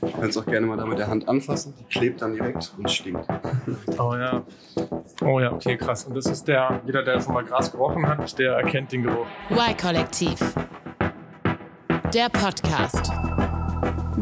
Du kannst auch gerne mal da mit der Hand anfassen. Die klebt dann direkt und stinkt. Oh ja. Oh ja, okay, krass. Und das ist der, jeder, der schon mal Gras gerochen hat, der erkennt den Geruch. Y-Kollektiv. Der Podcast.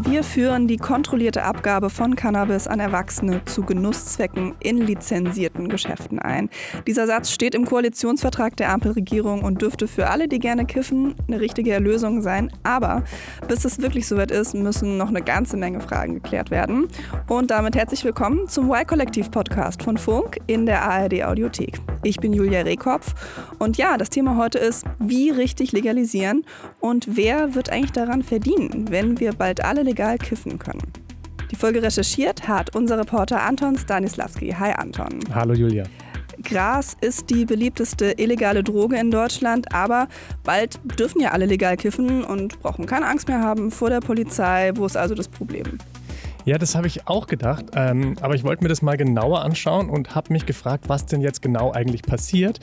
Wir führen die kontrollierte Abgabe von Cannabis an Erwachsene zu Genusszwecken in lizenzierten Geschäften ein. Dieser Satz steht im Koalitionsvertrag der Ampelregierung und dürfte für alle, die gerne kiffen, eine richtige Erlösung sein. Aber bis es wirklich soweit ist, müssen noch eine ganze Menge Fragen geklärt werden. Und damit herzlich willkommen zum Y-Kollektiv-Podcast von Funk in der ARD Audiothek. Ich bin Julia Rehkopf und ja, das Thema heute ist, wie richtig legalisieren und wer wird eigentlich daran verdienen, wenn wir bald alle legal kiffen können. Die Folge recherchiert hat unser Reporter Anton Stanislavski. Hi Anton. Hallo Julia. Gras ist die beliebteste illegale Droge in Deutschland, aber bald dürfen ja alle legal kiffen und brauchen keine Angst mehr haben vor der Polizei. Wo ist also das Problem? Ja, das habe ich auch gedacht. Ähm, aber ich wollte mir das mal genauer anschauen und habe mich gefragt, was denn jetzt genau eigentlich passiert.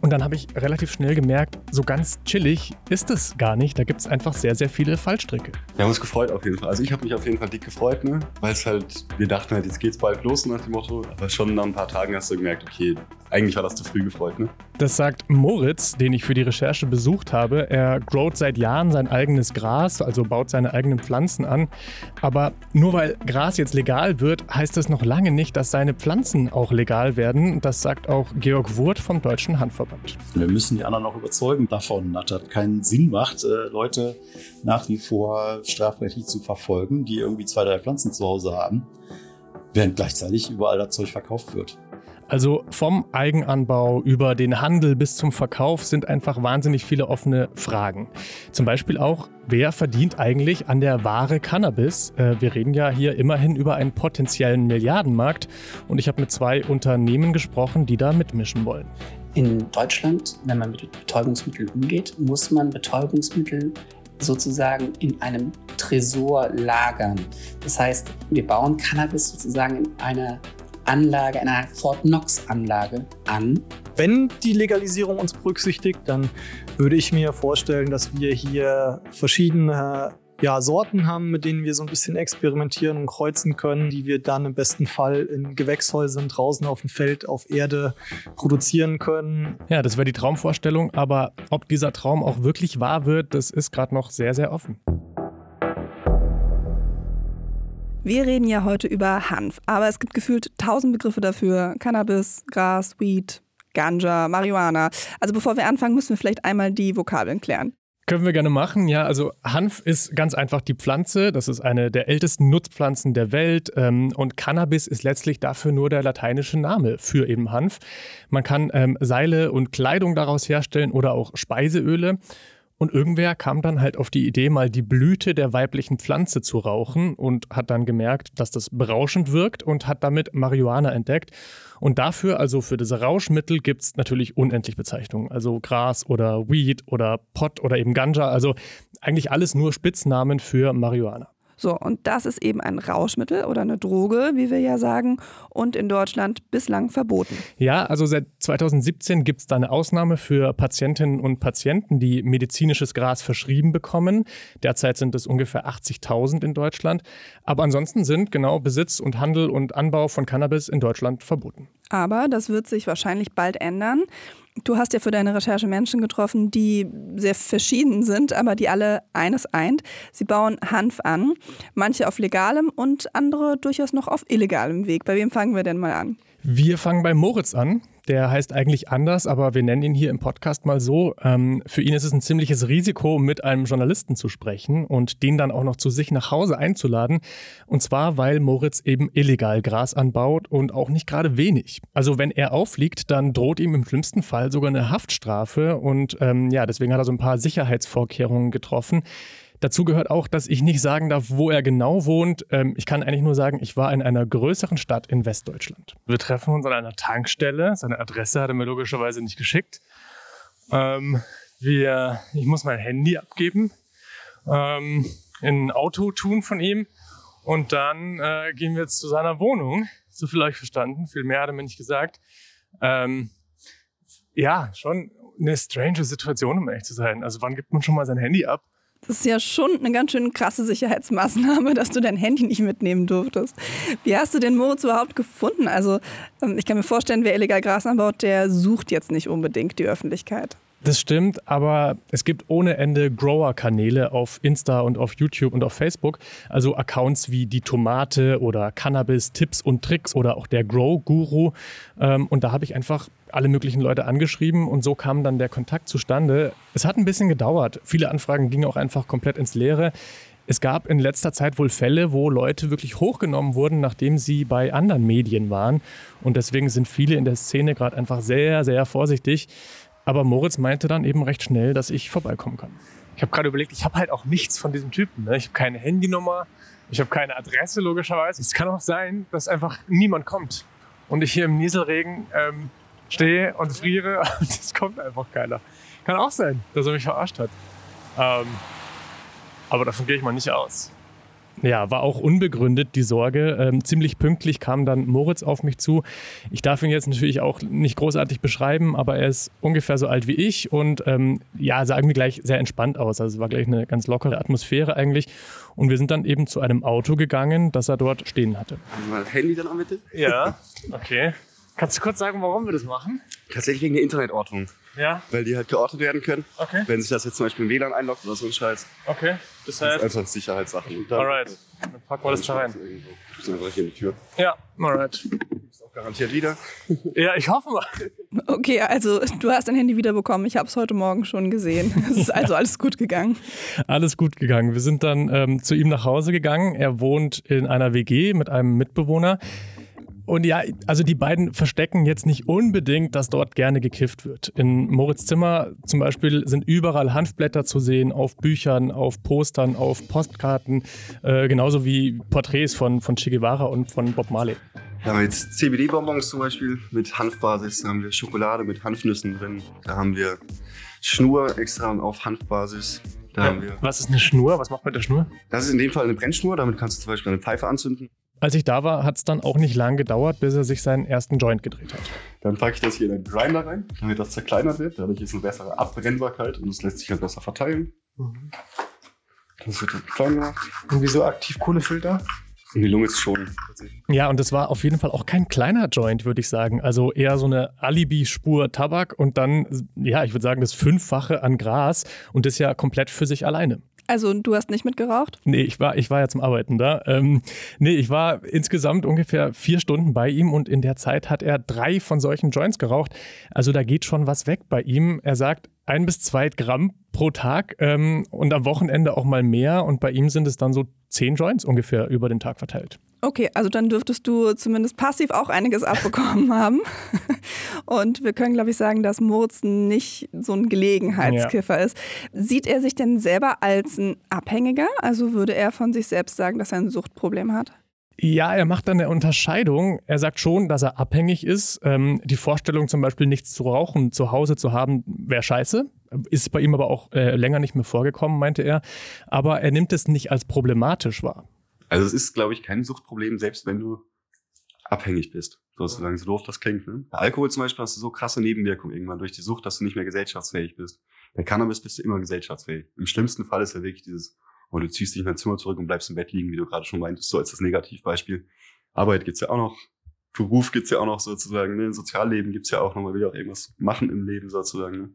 Und dann habe ich relativ schnell gemerkt, so ganz chillig ist es gar nicht. Da gibt es einfach sehr, sehr viele Fallstricke. Wir haben uns gefreut auf jeden Fall. Also ich habe mich auf jeden Fall dick gefreut, ne? weil es halt, wir dachten halt, jetzt geht's bald los nach dem Motto. Aber schon nach ein paar Tagen hast du gemerkt, okay, eigentlich war das zu früh gefreut. Ne? Das sagt Moritz, den ich für die Recherche besucht habe. Er growt seit Jahren sein eigenes Gras, also baut seine eigenen Pflanzen an. Aber nur weil Gras jetzt legal wird, heißt das noch lange nicht, dass seine Pflanzen auch legal werden. Das sagt auch Georg Wurt vom Deutschen Handverband. Wir müssen die anderen auch überzeugen davon, dass das keinen Sinn macht, äh, Leute nach wie vor strafrechtlich zu verfolgen, die irgendwie zwei, drei Pflanzen zu Hause haben, während gleichzeitig überall das Zeug verkauft wird. Also vom Eigenanbau über den Handel bis zum Verkauf sind einfach wahnsinnig viele offene Fragen. Zum Beispiel auch, wer verdient eigentlich an der Ware Cannabis? Äh, wir reden ja hier immerhin über einen potenziellen Milliardenmarkt und ich habe mit zwei Unternehmen gesprochen, die da mitmischen wollen. In Deutschland, wenn man mit Betäubungsmitteln umgeht, muss man Betäubungsmittel sozusagen in einem Tresor lagern. Das heißt, wir bauen Cannabis sozusagen in einer Anlage, einer Fort Knox-Anlage an. Wenn die Legalisierung uns berücksichtigt, dann würde ich mir vorstellen, dass wir hier verschiedene ja, Sorten haben, mit denen wir so ein bisschen experimentieren und kreuzen können, die wir dann im besten Fall in Gewächshäusern draußen auf dem Feld, auf Erde produzieren können. Ja, das wäre die Traumvorstellung, aber ob dieser Traum auch wirklich wahr wird, das ist gerade noch sehr, sehr offen. Wir reden ja heute über Hanf, aber es gibt gefühlt tausend Begriffe dafür. Cannabis, Gras, Weed, Ganja, Marihuana. Also bevor wir anfangen, müssen wir vielleicht einmal die Vokabeln klären. Können wir gerne machen. Ja, also Hanf ist ganz einfach die Pflanze. Das ist eine der ältesten Nutzpflanzen der Welt. Ähm, und Cannabis ist letztlich dafür nur der lateinische Name für eben Hanf. Man kann ähm, Seile und Kleidung daraus herstellen oder auch Speiseöle. Und irgendwer kam dann halt auf die Idee, mal die Blüte der weiblichen Pflanze zu rauchen und hat dann gemerkt, dass das berauschend wirkt und hat damit Marihuana entdeckt. Und dafür, also für diese Rauschmittel, gibt es natürlich unendlich Bezeichnungen. Also Gras oder Weed oder Pot oder eben Ganja. Also eigentlich alles nur Spitznamen für Marihuana. So, und das ist eben ein Rauschmittel oder eine Droge, wie wir ja sagen, und in Deutschland bislang verboten. Ja, also seit 2017 gibt es da eine Ausnahme für Patientinnen und Patienten, die medizinisches Gras verschrieben bekommen. Derzeit sind es ungefähr 80.000 in Deutschland. Aber ansonsten sind genau Besitz und Handel und Anbau von Cannabis in Deutschland verboten. Aber das wird sich wahrscheinlich bald ändern. Du hast ja für deine Recherche Menschen getroffen, die sehr verschieden sind, aber die alle eines eint. Sie bauen Hanf an, manche auf legalem und andere durchaus noch auf illegalem Weg. Bei wem fangen wir denn mal an? Wir fangen bei Moritz an. Der heißt eigentlich anders, aber wir nennen ihn hier im Podcast mal so. Ähm, für ihn ist es ein ziemliches Risiko, mit einem Journalisten zu sprechen und den dann auch noch zu sich nach Hause einzuladen. Und zwar, weil Moritz eben illegal Gras anbaut und auch nicht gerade wenig. Also wenn er auffliegt, dann droht ihm im schlimmsten Fall sogar eine Haftstrafe. Und ähm, ja, deswegen hat er so ein paar Sicherheitsvorkehrungen getroffen. Dazu gehört auch, dass ich nicht sagen darf, wo er genau wohnt. Ähm, ich kann eigentlich nur sagen, ich war in einer größeren Stadt in Westdeutschland. Wir treffen uns an einer Tankstelle. Seine Adresse hat er mir logischerweise nicht geschickt. Ähm, wir, ich muss mein Handy abgeben, ähm, in ein Auto tun von ihm und dann äh, gehen wir jetzt zu seiner Wohnung. So viel habe ich verstanden. Viel mehr hat er mir nicht gesagt. Ähm, ja, schon eine strange Situation, um ehrlich zu sein. Also wann gibt man schon mal sein Handy ab? Das ist ja schon eine ganz schön krasse Sicherheitsmaßnahme, dass du dein Handy nicht mitnehmen durftest. Wie hast du den Moritz überhaupt gefunden? Also, ähm, ich kann mir vorstellen, wer illegal Gras anbaut, der sucht jetzt nicht unbedingt die Öffentlichkeit. Das stimmt, aber es gibt ohne Ende Grower-Kanäle auf Insta und auf YouTube und auf Facebook. Also Accounts wie die Tomate oder Cannabis, Tipps und Tricks oder auch der Grow-Guru. Ähm, und da habe ich einfach alle möglichen Leute angeschrieben und so kam dann der Kontakt zustande. Es hat ein bisschen gedauert. Viele Anfragen gingen auch einfach komplett ins Leere. Es gab in letzter Zeit wohl Fälle, wo Leute wirklich hochgenommen wurden, nachdem sie bei anderen Medien waren. Und deswegen sind viele in der Szene gerade einfach sehr, sehr vorsichtig. Aber Moritz meinte dann eben recht schnell, dass ich vorbeikommen kann. Ich habe gerade überlegt, ich habe halt auch nichts von diesem Typen. Ne? Ich habe keine Handynummer, ich habe keine Adresse logischerweise. Es kann auch sein, dass einfach niemand kommt und ich hier im Nieselregen ähm, stehe und friere und es kommt einfach keiner. Kann auch sein, dass er mich verarscht hat. Ähm, aber davon gehe ich mal nicht aus. Ja, war auch unbegründet die Sorge. Ähm, ziemlich pünktlich kam dann Moritz auf mich zu. Ich darf ihn jetzt natürlich auch nicht großartig beschreiben, aber er ist ungefähr so alt wie ich und ähm, ja, sah irgendwie gleich sehr entspannt aus. Also es war gleich eine ganz lockere Atmosphäre eigentlich. Und wir sind dann eben zu einem Auto gegangen, das er dort stehen hatte. Mal Handy dann auch bitte? Ja, okay. Kannst du kurz sagen, warum wir das machen? Tatsächlich wegen der Internetortung. Ja, Weil die halt geordnet werden können. okay, Wenn sich das jetzt zum Beispiel im WLAN einloggt oder so ein Scheiß. okay. Das Das ist heißt, einfach Sicherheitssachen. Alright, dann packen wir das da rein. Tust du einfach hier in die Tür. Ja, alright. Ist auch garantiert wieder. Ja, ich hoffe mal. Okay, also du hast dein Handy wiederbekommen. Ich habe es heute Morgen schon gesehen. Es ist also alles gut gegangen. Alles gut gegangen. Wir sind dann ähm, zu ihm nach Hause gegangen. Er wohnt in einer WG mit einem Mitbewohner. Und ja, also die beiden verstecken jetzt nicht unbedingt, dass dort gerne gekifft wird. In Moritz Zimmer zum Beispiel sind überall Hanfblätter zu sehen, auf Büchern, auf Postern, auf Postkarten, äh, genauso wie Porträts von, von Che Guevara und von Bob Marley. Da haben wir jetzt CBD-Bonbons zum Beispiel mit Hanfbasis. Da haben wir Schokolade mit Hanfnüssen drin. Da haben wir Schnur extra auf Hanfbasis. Da haben wir. Was ist eine Schnur? Was macht man mit der Schnur? Das ist in dem Fall eine Brennschnur. Damit kannst du zum Beispiel eine Pfeife anzünden. Als ich da war, hat es dann auch nicht lang gedauert, bis er sich seinen ersten Joint gedreht hat. Dann packe ich das hier in den Grinder rein, damit das zerkleinert wird. Dadurch ist eine bessere Abbrennbarkeit und es lässt sich halt besser verteilen. Das wird dann klein gemacht. Und wieso Aktivkohlefilter? Und die Lunge ist schon. Ja, und das war auf jeden Fall auch kein kleiner Joint, würde ich sagen. Also eher so eine Alibi-Spur Tabak und dann, ja, ich würde sagen, das Fünffache an Gras und das ja komplett für sich alleine. Also du hast nicht mitgeraucht? Nee, ich war, ich war ja zum Arbeiten da. Ähm, nee, ich war insgesamt ungefähr vier Stunden bei ihm und in der Zeit hat er drei von solchen Joints geraucht. Also da geht schon was weg bei ihm. Er sagt ein bis zwei Gramm pro Tag ähm, und am Wochenende auch mal mehr. Und bei ihm sind es dann so zehn Joints ungefähr über den Tag verteilt. Okay, also dann dürftest du zumindest passiv auch einiges abbekommen haben. Und wir können, glaube ich, sagen, dass Moritz nicht so ein Gelegenheitskiffer ist. Sieht er sich denn selber als ein Abhängiger? Also würde er von sich selbst sagen, dass er ein Suchtproblem hat? Ja, er macht dann eine Unterscheidung. Er sagt schon, dass er abhängig ist. Ähm, die Vorstellung zum Beispiel nichts zu rauchen, zu Hause zu haben, wäre scheiße. Ist bei ihm aber auch äh, länger nicht mehr vorgekommen, meinte er. Aber er nimmt es nicht als problematisch wahr. Also es ist, glaube ich, kein Suchtproblem, selbst wenn du abhängig bist. Sozusagen, so doof das klingt. Ne? Bei Alkohol zum Beispiel hast du so krasse Nebenwirkungen irgendwann durch die Sucht, dass du nicht mehr gesellschaftsfähig bist. Bei Cannabis bist du immer gesellschaftsfähig. Im schlimmsten Fall ist ja wirklich dieses, oh, du ziehst dich in dein Zimmer zurück und bleibst im Bett liegen, wie du gerade schon meintest, so als das Negativbeispiel. Arbeit gibt's ja auch noch. Beruf gibt's ja auch noch sozusagen. Ne? Sozialleben gibt's ja auch noch. Man will ja auch irgendwas machen im Leben sozusagen. Ne?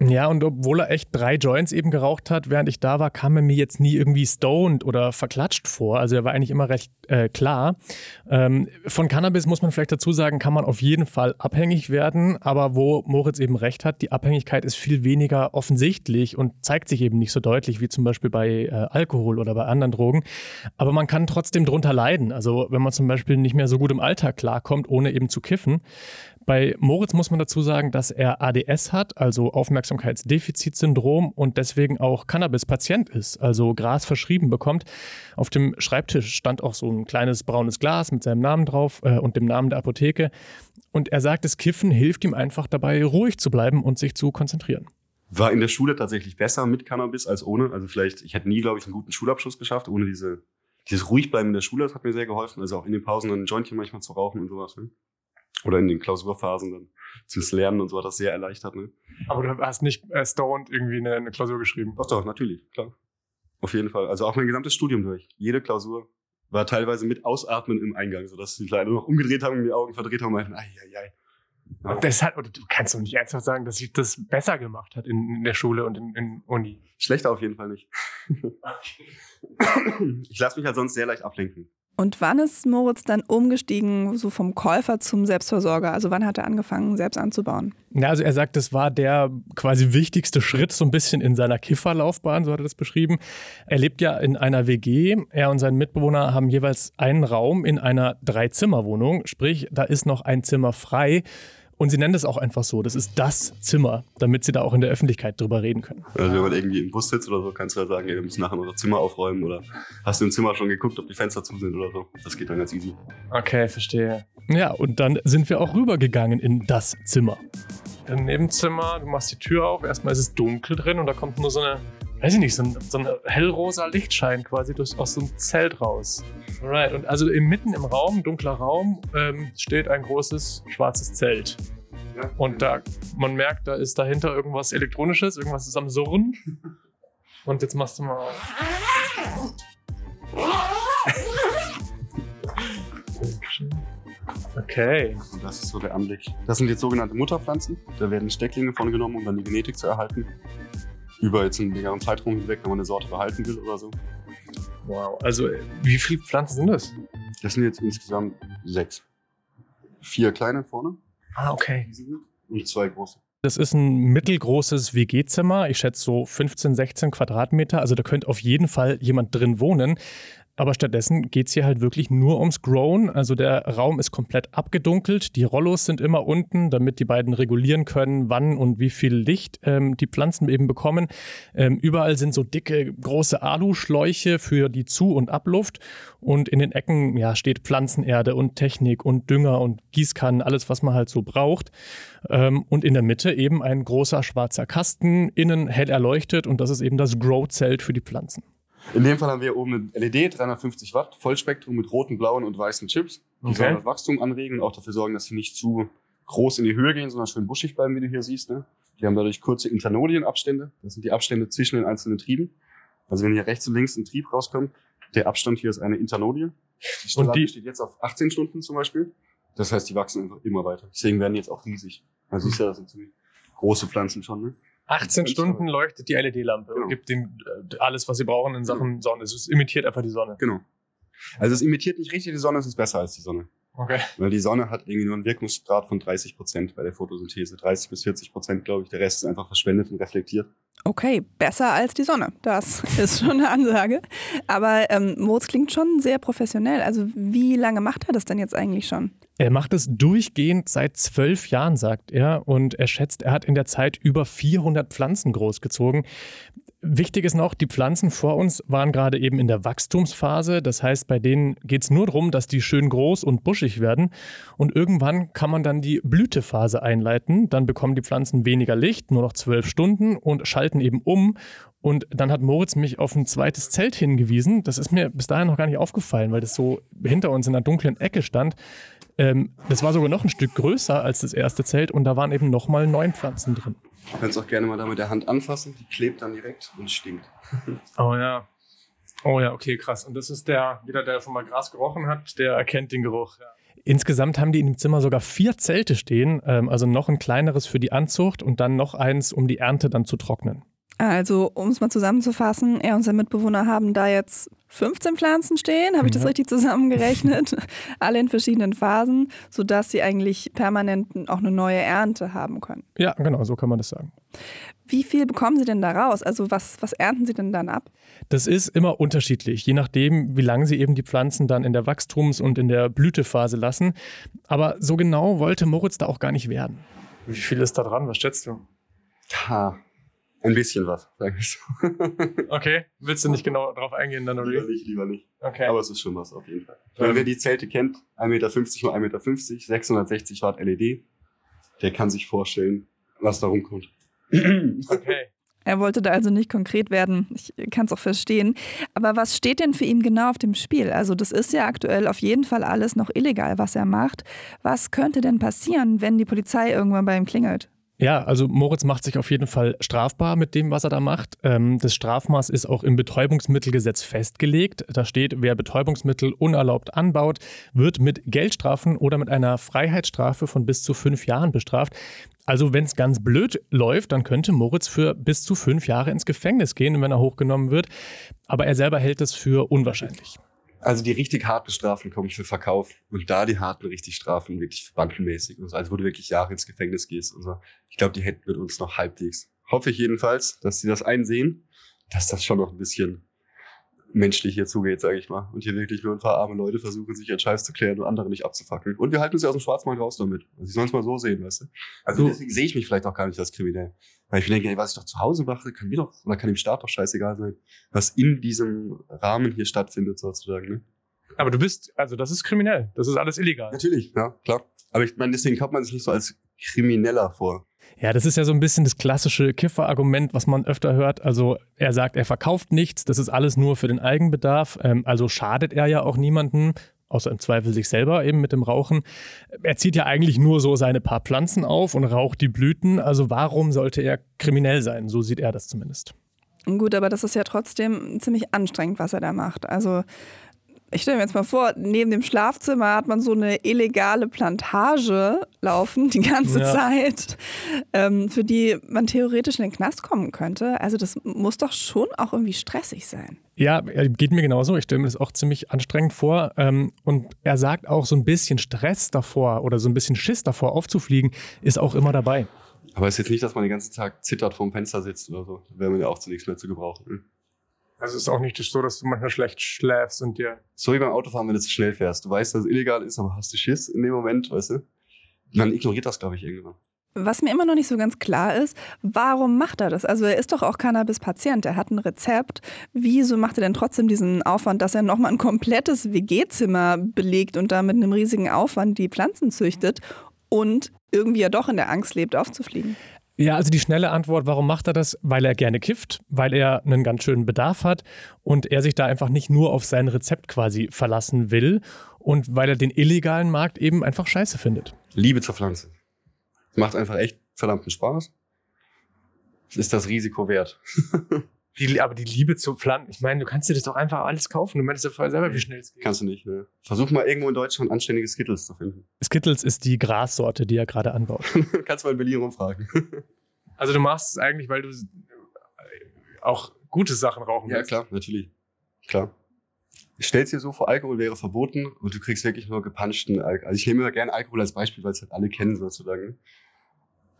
Ja, und obwohl er echt drei Joints eben geraucht hat, während ich da war, kam er mir jetzt nie irgendwie stoned oder verklatscht vor. Also er war eigentlich immer recht äh, klar. Ähm, von Cannabis muss man vielleicht dazu sagen, kann man auf jeden Fall abhängig werden. Aber wo Moritz eben recht hat, die Abhängigkeit ist viel weniger offensichtlich und zeigt sich eben nicht so deutlich wie zum Beispiel bei äh, Alkohol oder bei anderen Drogen. Aber man kann trotzdem drunter leiden. Also wenn man zum Beispiel nicht mehr so gut im Alltag klarkommt, ohne eben zu kiffen. Bei Moritz muss man dazu sagen, dass er ADS hat, also Aufmerksamkeitsdefizitsyndrom und deswegen auch Cannabis-Patient ist, also Gras verschrieben bekommt. Auf dem Schreibtisch stand auch so ein kleines braunes Glas mit seinem Namen drauf äh, und dem Namen der Apotheke. Und er sagt, das Kiffen hilft ihm einfach dabei, ruhig zu bleiben und sich zu konzentrieren. War in der Schule tatsächlich besser mit Cannabis als ohne. Also vielleicht, ich hätte nie, glaube ich, einen guten Schulabschluss geschafft, ohne diese, dieses Ruhigbleiben in der Schule, das hat mir sehr geholfen. Also auch in den Pausen dann ein Jointchen manchmal zu rauchen und sowas. Ne? Oder in den Klausurphasen dann fürs Lernen und so hat das sehr erleichtert. Ne? Aber du hast nicht äh, stoned irgendwie eine, eine Klausur geschrieben. Doch, doch, natürlich, klar. Auf jeden Fall. Also auch mein gesamtes Studium durch. Jede Klausur war teilweise mit Ausatmen im Eingang, sodass die leider noch umgedreht haben und die Augen verdreht haben und meinten, ai, ai, ai. Ja. Und deshalb, oder du kannst doch nicht ernsthaft sagen, dass sich das besser gemacht hat in, in der Schule und in, in Uni. Schlechter auf jeden Fall nicht. ich lasse mich halt sonst sehr leicht ablenken. Und wann ist Moritz dann umgestiegen, so vom Käufer zum Selbstversorger? Also wann hat er angefangen, selbst anzubauen? Ja, also er sagt, das war der quasi wichtigste Schritt so ein bisschen in seiner Kifferlaufbahn, so hat er das beschrieben. Er lebt ja in einer WG. Er und sein Mitbewohner haben jeweils einen Raum in einer Dreizimmerwohnung. Sprich, da ist noch ein Zimmer frei. Und sie nennen das auch einfach so. Das ist das Zimmer, damit sie da auch in der Öffentlichkeit drüber reden können. Also wenn man irgendwie im Bus sitzt oder so, kannst du ja sagen, ey, wir müssen nachher unser Zimmer aufräumen oder hast du im Zimmer schon geguckt, ob die Fenster zu sind oder so. Das geht dann ganz easy. Okay, verstehe. Ja, und dann sind wir auch rübergegangen in das Zimmer. Im Nebenzimmer, du machst die Tür auf, erstmal ist es dunkel drin und da kommt nur so eine, weiß ich nicht, so ein, so ein hellrosa Lichtschein quasi durch, aus so einem Zelt raus. Alright, und also im, mitten im Raum, dunkler Raum, ähm, steht ein großes schwarzes Zelt. Und da, man merkt, da ist dahinter irgendwas Elektronisches, irgendwas ist am Surren. Und jetzt machst du mal. Okay. Und das ist so der Anblick. Das sind jetzt sogenannte Mutterpflanzen. Da werden Stecklinge von genommen, um dann die Genetik zu erhalten. Über jetzt einen längeren Zeitraum hinweg, wenn man eine Sorte behalten will oder so. Wow. Also, wie viele Pflanzen sind das? Das sind jetzt insgesamt sechs. Vier kleine vorne Ah, okay. und zwei große. Das ist ein mittelgroßes WG-Zimmer. Ich schätze so 15, 16 Quadratmeter. Also da könnte auf jeden Fall jemand drin wohnen. Aber stattdessen geht es hier halt wirklich nur ums Grown. Also der Raum ist komplett abgedunkelt. Die Rollos sind immer unten, damit die beiden regulieren können, wann und wie viel Licht ähm, die Pflanzen eben bekommen. Ähm, überall sind so dicke, große Aluschläuche für die Zu- und Abluft. Und in den Ecken ja, steht Pflanzenerde und Technik und Dünger und Gießkannen, alles, was man halt so braucht. Ähm, und in der Mitte eben ein großer schwarzer Kasten, innen hell erleuchtet. Und das ist eben das Grow-Zelt für die Pflanzen. In dem Fall haben wir oben eine LED, 350 Watt, Vollspektrum mit roten, blauen und weißen Chips. Die Okay. sollen das Wachstum anregen und auch dafür sorgen, dass sie nicht zu groß in die Höhe gehen, sondern schön buschig bleiben, wie du hier siehst. Ne? Die haben dadurch kurze Internodienabstände. Das sind die Abstände zwischen den einzelnen Trieben. Also wenn hier rechts und links ein Trieb rauskommt, der Abstand hier ist eine Internodie. Die Und die- steht jetzt auf 18 Stunden zum Beispiel. Das heißt, die wachsen einfach immer weiter. Deswegen werden die jetzt auch riesig. Also siehst du, das sind ziemlich große Pflanzen schon. Ne? 18 Ganz Stunden leuchtet die LED-Lampe Genau. und gibt denen äh, alles, was sie brauchen in Sachen Sonne. Es imitiert einfach die Sonne. Genau. Also es imitiert nicht richtig die Sonne, es ist besser als die Sonne. Okay. Weil die Sonne hat irgendwie nur einen Wirkungsgrad von 30 Prozent bei der Photosynthese. 30 bis 40 Prozent, glaube ich. Der Rest ist einfach verschwendet und reflektiert. Okay, besser als die Sonne. Das ist schon eine Ansage. Aber ähm, Moritz klingt schon sehr professionell. Also wie lange macht er das denn jetzt eigentlich schon? Er macht es durchgehend seit zwölf Jahren, sagt er. Und er schätzt, er hat in der Zeit über 400 Pflanzen großgezogen. Wichtig ist noch, die Pflanzen vor uns waren gerade eben in der Wachstumsphase. Das heißt, bei denen geht es nur darum, dass die schön groß und buschig werden. Und irgendwann kann man dann die Blütephase einleiten. Dann bekommen die Pflanzen weniger Licht, nur noch zwölf Stunden und schalten eben um. Und dann hat Moritz mich auf ein zweites Zelt hingewiesen. Das ist mir bis dahin noch gar nicht aufgefallen, weil das so hinter uns in einer dunklen Ecke stand. Ähm, das war sogar noch ein Stück größer als das erste Zelt und da waren eben nochmal neun Pflanzen drin. Du kannst auch gerne mal da mit der Hand anfassen. Die klebt dann direkt und stinkt. Oh ja. Oh ja, okay, krass. Und das ist der, jeder, der schon mal Gras gerochen hat, der erkennt den Geruch. Insgesamt haben die in dem Zimmer sogar vier Zelte stehen, ähm, also noch ein kleineres für die Anzucht und dann noch eins, um die Ernte dann zu trocknen. Also, um es mal zusammenzufassen, er und sein Mitbewohner haben da jetzt 15 Pflanzen stehen, habe ich das Ja. richtig zusammengerechnet? Alle in verschiedenen Phasen, sodass sie eigentlich permanent auch eine neue Ernte haben können. Ja, genau, so kann man das sagen. Wie viel bekommen sie denn da raus? Also, was, was ernten sie denn dann ab? Das ist immer unterschiedlich, je nachdem, wie lange sie eben die Pflanzen dann in der Wachstums- und in der Blütephase lassen. Aber so genau wollte Moritz da auch gar nicht werden. Wie viel ist da dran? Was schätzt du? Ha, ein bisschen was, sag ich so. Okay, willst du nicht genau drauf eingehen dann, oder lieber nicht, lieber nicht. Okay. Aber es ist schon was, auf jeden Fall. Wenn wer die Zelte kennt, 1,50 Meter mal 1,50 Meter, 660 Watt LED, der kann sich vorstellen, was da rumkommt. okay. Er wollte da also nicht konkret werden. Ich kann es auch verstehen. Aber was steht denn für ihn genau auf dem Spiel? Also, das ist ja aktuell auf jeden Fall alles noch illegal, was er macht. Was könnte denn passieren, wenn die Polizei irgendwann bei ihm klingelt? Ja, also Moritz macht sich auf jeden Fall strafbar mit dem, was er da macht. Ähm, das Strafmaß ist auch im Betäubungsmittelgesetz festgelegt. Da steht, wer Betäubungsmittel unerlaubt anbaut, wird mit Geldstrafen oder mit einer Freiheitsstrafe von bis zu fünf Jahren bestraft. Also wenn es ganz blöd läuft, dann könnte Moritz für bis zu fünf Jahre ins Gefängnis gehen, wenn er hochgenommen wird. Aber er selber hält es für unwahrscheinlich. Also die richtig harten Strafen kommen für Verkauf und da die harten richtig Strafen wirklich bandenmäßig und so, also wo du wirklich Jahre ins Gefängnis gehst und so. Ich glaube, die hätten mit uns noch halbwegs. Hoffe ich jedenfalls, dass sie das einsehen, dass das schon noch ein bisschen menschlich hier zugeht, sage ich mal. Und hier wirklich nur ein paar arme Leute versuchen, sich ihren Scheiß zu klären und andere nicht abzufackeln. Und wir halten uns ja aus dem Schwarzmarkt raus damit. Also ich soll es mal so sehen, weißt du? Also deswegen sehe ich mich vielleicht auch gar nicht als kriminell. Weil ich mir denke, ey, was ich doch zu Hause mache, kann mir doch, oder kann dem Staat doch scheißegal sein, was in diesem Rahmen hier stattfindet, sozusagen, ne? Aber du bist, also das ist kriminell. Das ist alles illegal. Natürlich, ja, klar. Aber ich meine, deswegen kommt man sich nicht so als Krimineller vor. Ja, das ist ja so ein bisschen das klassische Kiffer-Argument, was man öfter hört. Also er sagt, er verkauft nichts, das ist alles nur für den Eigenbedarf. Ähm, also schadet er ja auch niemanden, außer im Zweifel sich selber eben mit dem Rauchen. Er zieht ja eigentlich nur so seine paar Pflanzen auf und raucht die Blüten. Also warum sollte er kriminell sein? So sieht er das zumindest. Gut, aber das ist ja trotzdem ziemlich anstrengend, was er da macht. Also ich stelle mir jetzt mal vor, neben dem Schlafzimmer hat man so eine illegale Plantage laufen die ganze ja. Zeit, ähm, für die man theoretisch in den Knast kommen könnte. Also das muss doch schon auch irgendwie stressig sein. Ja, geht mir genauso. Ich stelle mir das auch ziemlich anstrengend vor. Ähm, und er sagt auch, so ein bisschen Stress davor oder so ein bisschen Schiss davor aufzufliegen, ist auch immer dabei. Aber es ist jetzt nicht, dass man den ganzen Tag zittert vorm Fenster sitzt oder so. Da wäre man ja auch zunächst mehr zu gebrauchen. Also es ist auch nicht so, dass du manchmal schlecht schläfst und dir. So wie beim Autofahren, wenn du zu schnell fährst. Du weißt, dass es illegal ist, aber hast du Schiss in dem Moment, weißt du? Man ignoriert das, glaube ich, irgendwann. Was mir immer noch nicht so ganz klar ist, warum macht er das? Also er ist doch auch Cannabis-Patient, er hat ein Rezept. Wieso macht er denn trotzdem diesen Aufwand, dass er nochmal ein komplettes WG-Zimmer belegt und da mit einem riesigen Aufwand die Pflanzen züchtet und irgendwie ja doch in der Angst lebt, aufzufliegen? Ja, also die schnelle Antwort, warum macht er das? Weil er gerne kifft, weil er einen ganz schönen Bedarf hat und er sich da einfach nicht nur auf sein Rezept quasi verlassen will und weil er den illegalen Markt eben einfach scheiße findet. Liebe zur Pflanze. Macht einfach echt verdammten Spaß. Ist das Risiko wert. Die, aber die Liebe zu Pflanzen, ich meine, du kannst dir das doch einfach alles kaufen. Du meinst ja vorher selber, wie schnell es geht. Kannst du nicht, ne? Versuch mal irgendwo in Deutschland anständige Skittles zu finden. Skittles ist die Grassorte, die er gerade anbaut. kannst mal in Berlin rumfragen. also du machst es eigentlich, weil du auch gute Sachen rauchen willst. Ja, klar, natürlich. Klar. Ich stell's dir so vor, Alkohol wäre verboten und du kriegst wirklich nur gepanschten Alkohol. Also ich nehme immer gerne Alkohol als Beispiel, weil es halt alle kennen sozusagen.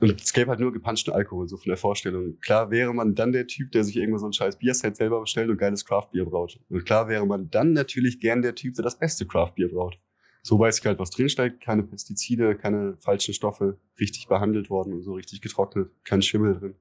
Und es gäbe halt nur gepanschten Alkohol, so von der Vorstellung. Klar wäre man dann der Typ, der sich irgendwo so ein scheiß Bierset selber bestellt und geiles Craftbier braut. Und klar wäre man dann natürlich gern der Typ, der das beste Craftbier braut. So weiß ich halt, was drinsteckt, keine Pestizide, keine falschen Stoffe, richtig behandelt worden und so richtig getrocknet, kein Schimmel drin.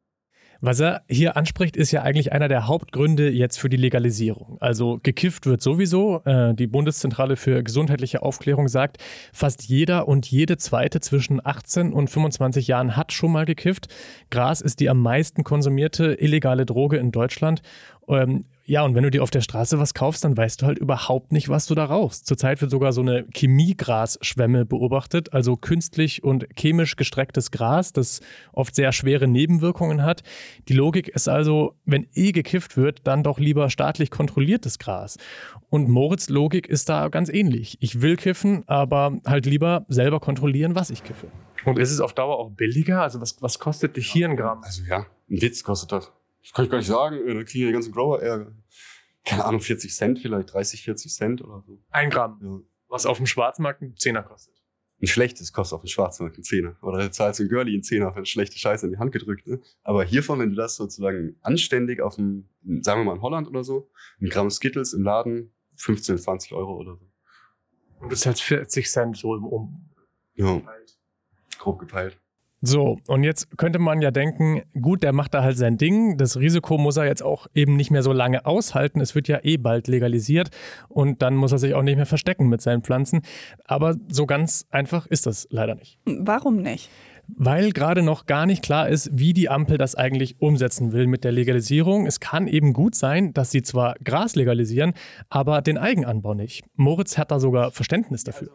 Was er hier anspricht, ist ja eigentlich einer der Hauptgründe jetzt für die Legalisierung. Also gekifft wird sowieso. Äh, die Bundeszentrale für gesundheitliche Aufklärung sagt, fast jeder und jede zweite zwischen 18 und 25 Jahren hat schon mal gekifft. Gras ist die am meisten konsumierte illegale Droge in Deutschland. Ja, und wenn du dir auf der Straße was kaufst, dann weißt du halt überhaupt nicht, was du da rauchst. Zurzeit wird sogar so eine Chemiegrasschwemme beobachtet, also künstlich und chemisch gestrecktes Gras, das oft sehr schwere Nebenwirkungen hat. Die Logik ist also, wenn eh gekifft wird, dann doch lieber staatlich kontrolliertes Gras. Und Moritz Logik ist da ganz ähnlich. Ich will kiffen, aber halt lieber selber kontrollieren, was ich kiffe. Und ist es auf Dauer auch billiger? Also was, was kostet dich hier ein Gramm? Also ja, ein Witz kostet das. Das kann ich gar nicht sagen. Da kriegen die ganzen Grower eher, keine Ahnung, 40 Cent vielleicht, 30, 40 Cent oder so. Ein Gramm. Ja. Was auf dem Schwarzmarkt ein Zehner kostet. Ein schlechtes kostet auf dem Schwarzmarkt ein Zehner. Oder du zahlst ein Girlie ein Zehner für eine schlechte Scheiße in die Hand gedrückt. Ne? Aber hiervon, wenn du das sozusagen anständig auf dem, sagen wir mal in Holland oder so, ein Gramm Skittles im Laden, 15, 20 Euro oder so. Und ist halt 40 Cent so im Um. Ja. Grob gepeilt. So, und jetzt könnte man ja denken, gut, der macht da halt sein Ding. Das Risiko muss er jetzt auch eben nicht mehr so lange aushalten. Es wird ja eh bald legalisiert und dann muss er sich auch nicht mehr verstecken mit seinen Pflanzen. Aber so ganz einfach ist das leider nicht. Warum nicht? Weil gerade noch gar nicht klar ist, wie die Ampel das eigentlich umsetzen will mit der Legalisierung. Es kann eben gut sein, dass sie zwar Gras legalisieren, aber den Eigenanbau nicht. Moritz hat da sogar Verständnis dafür.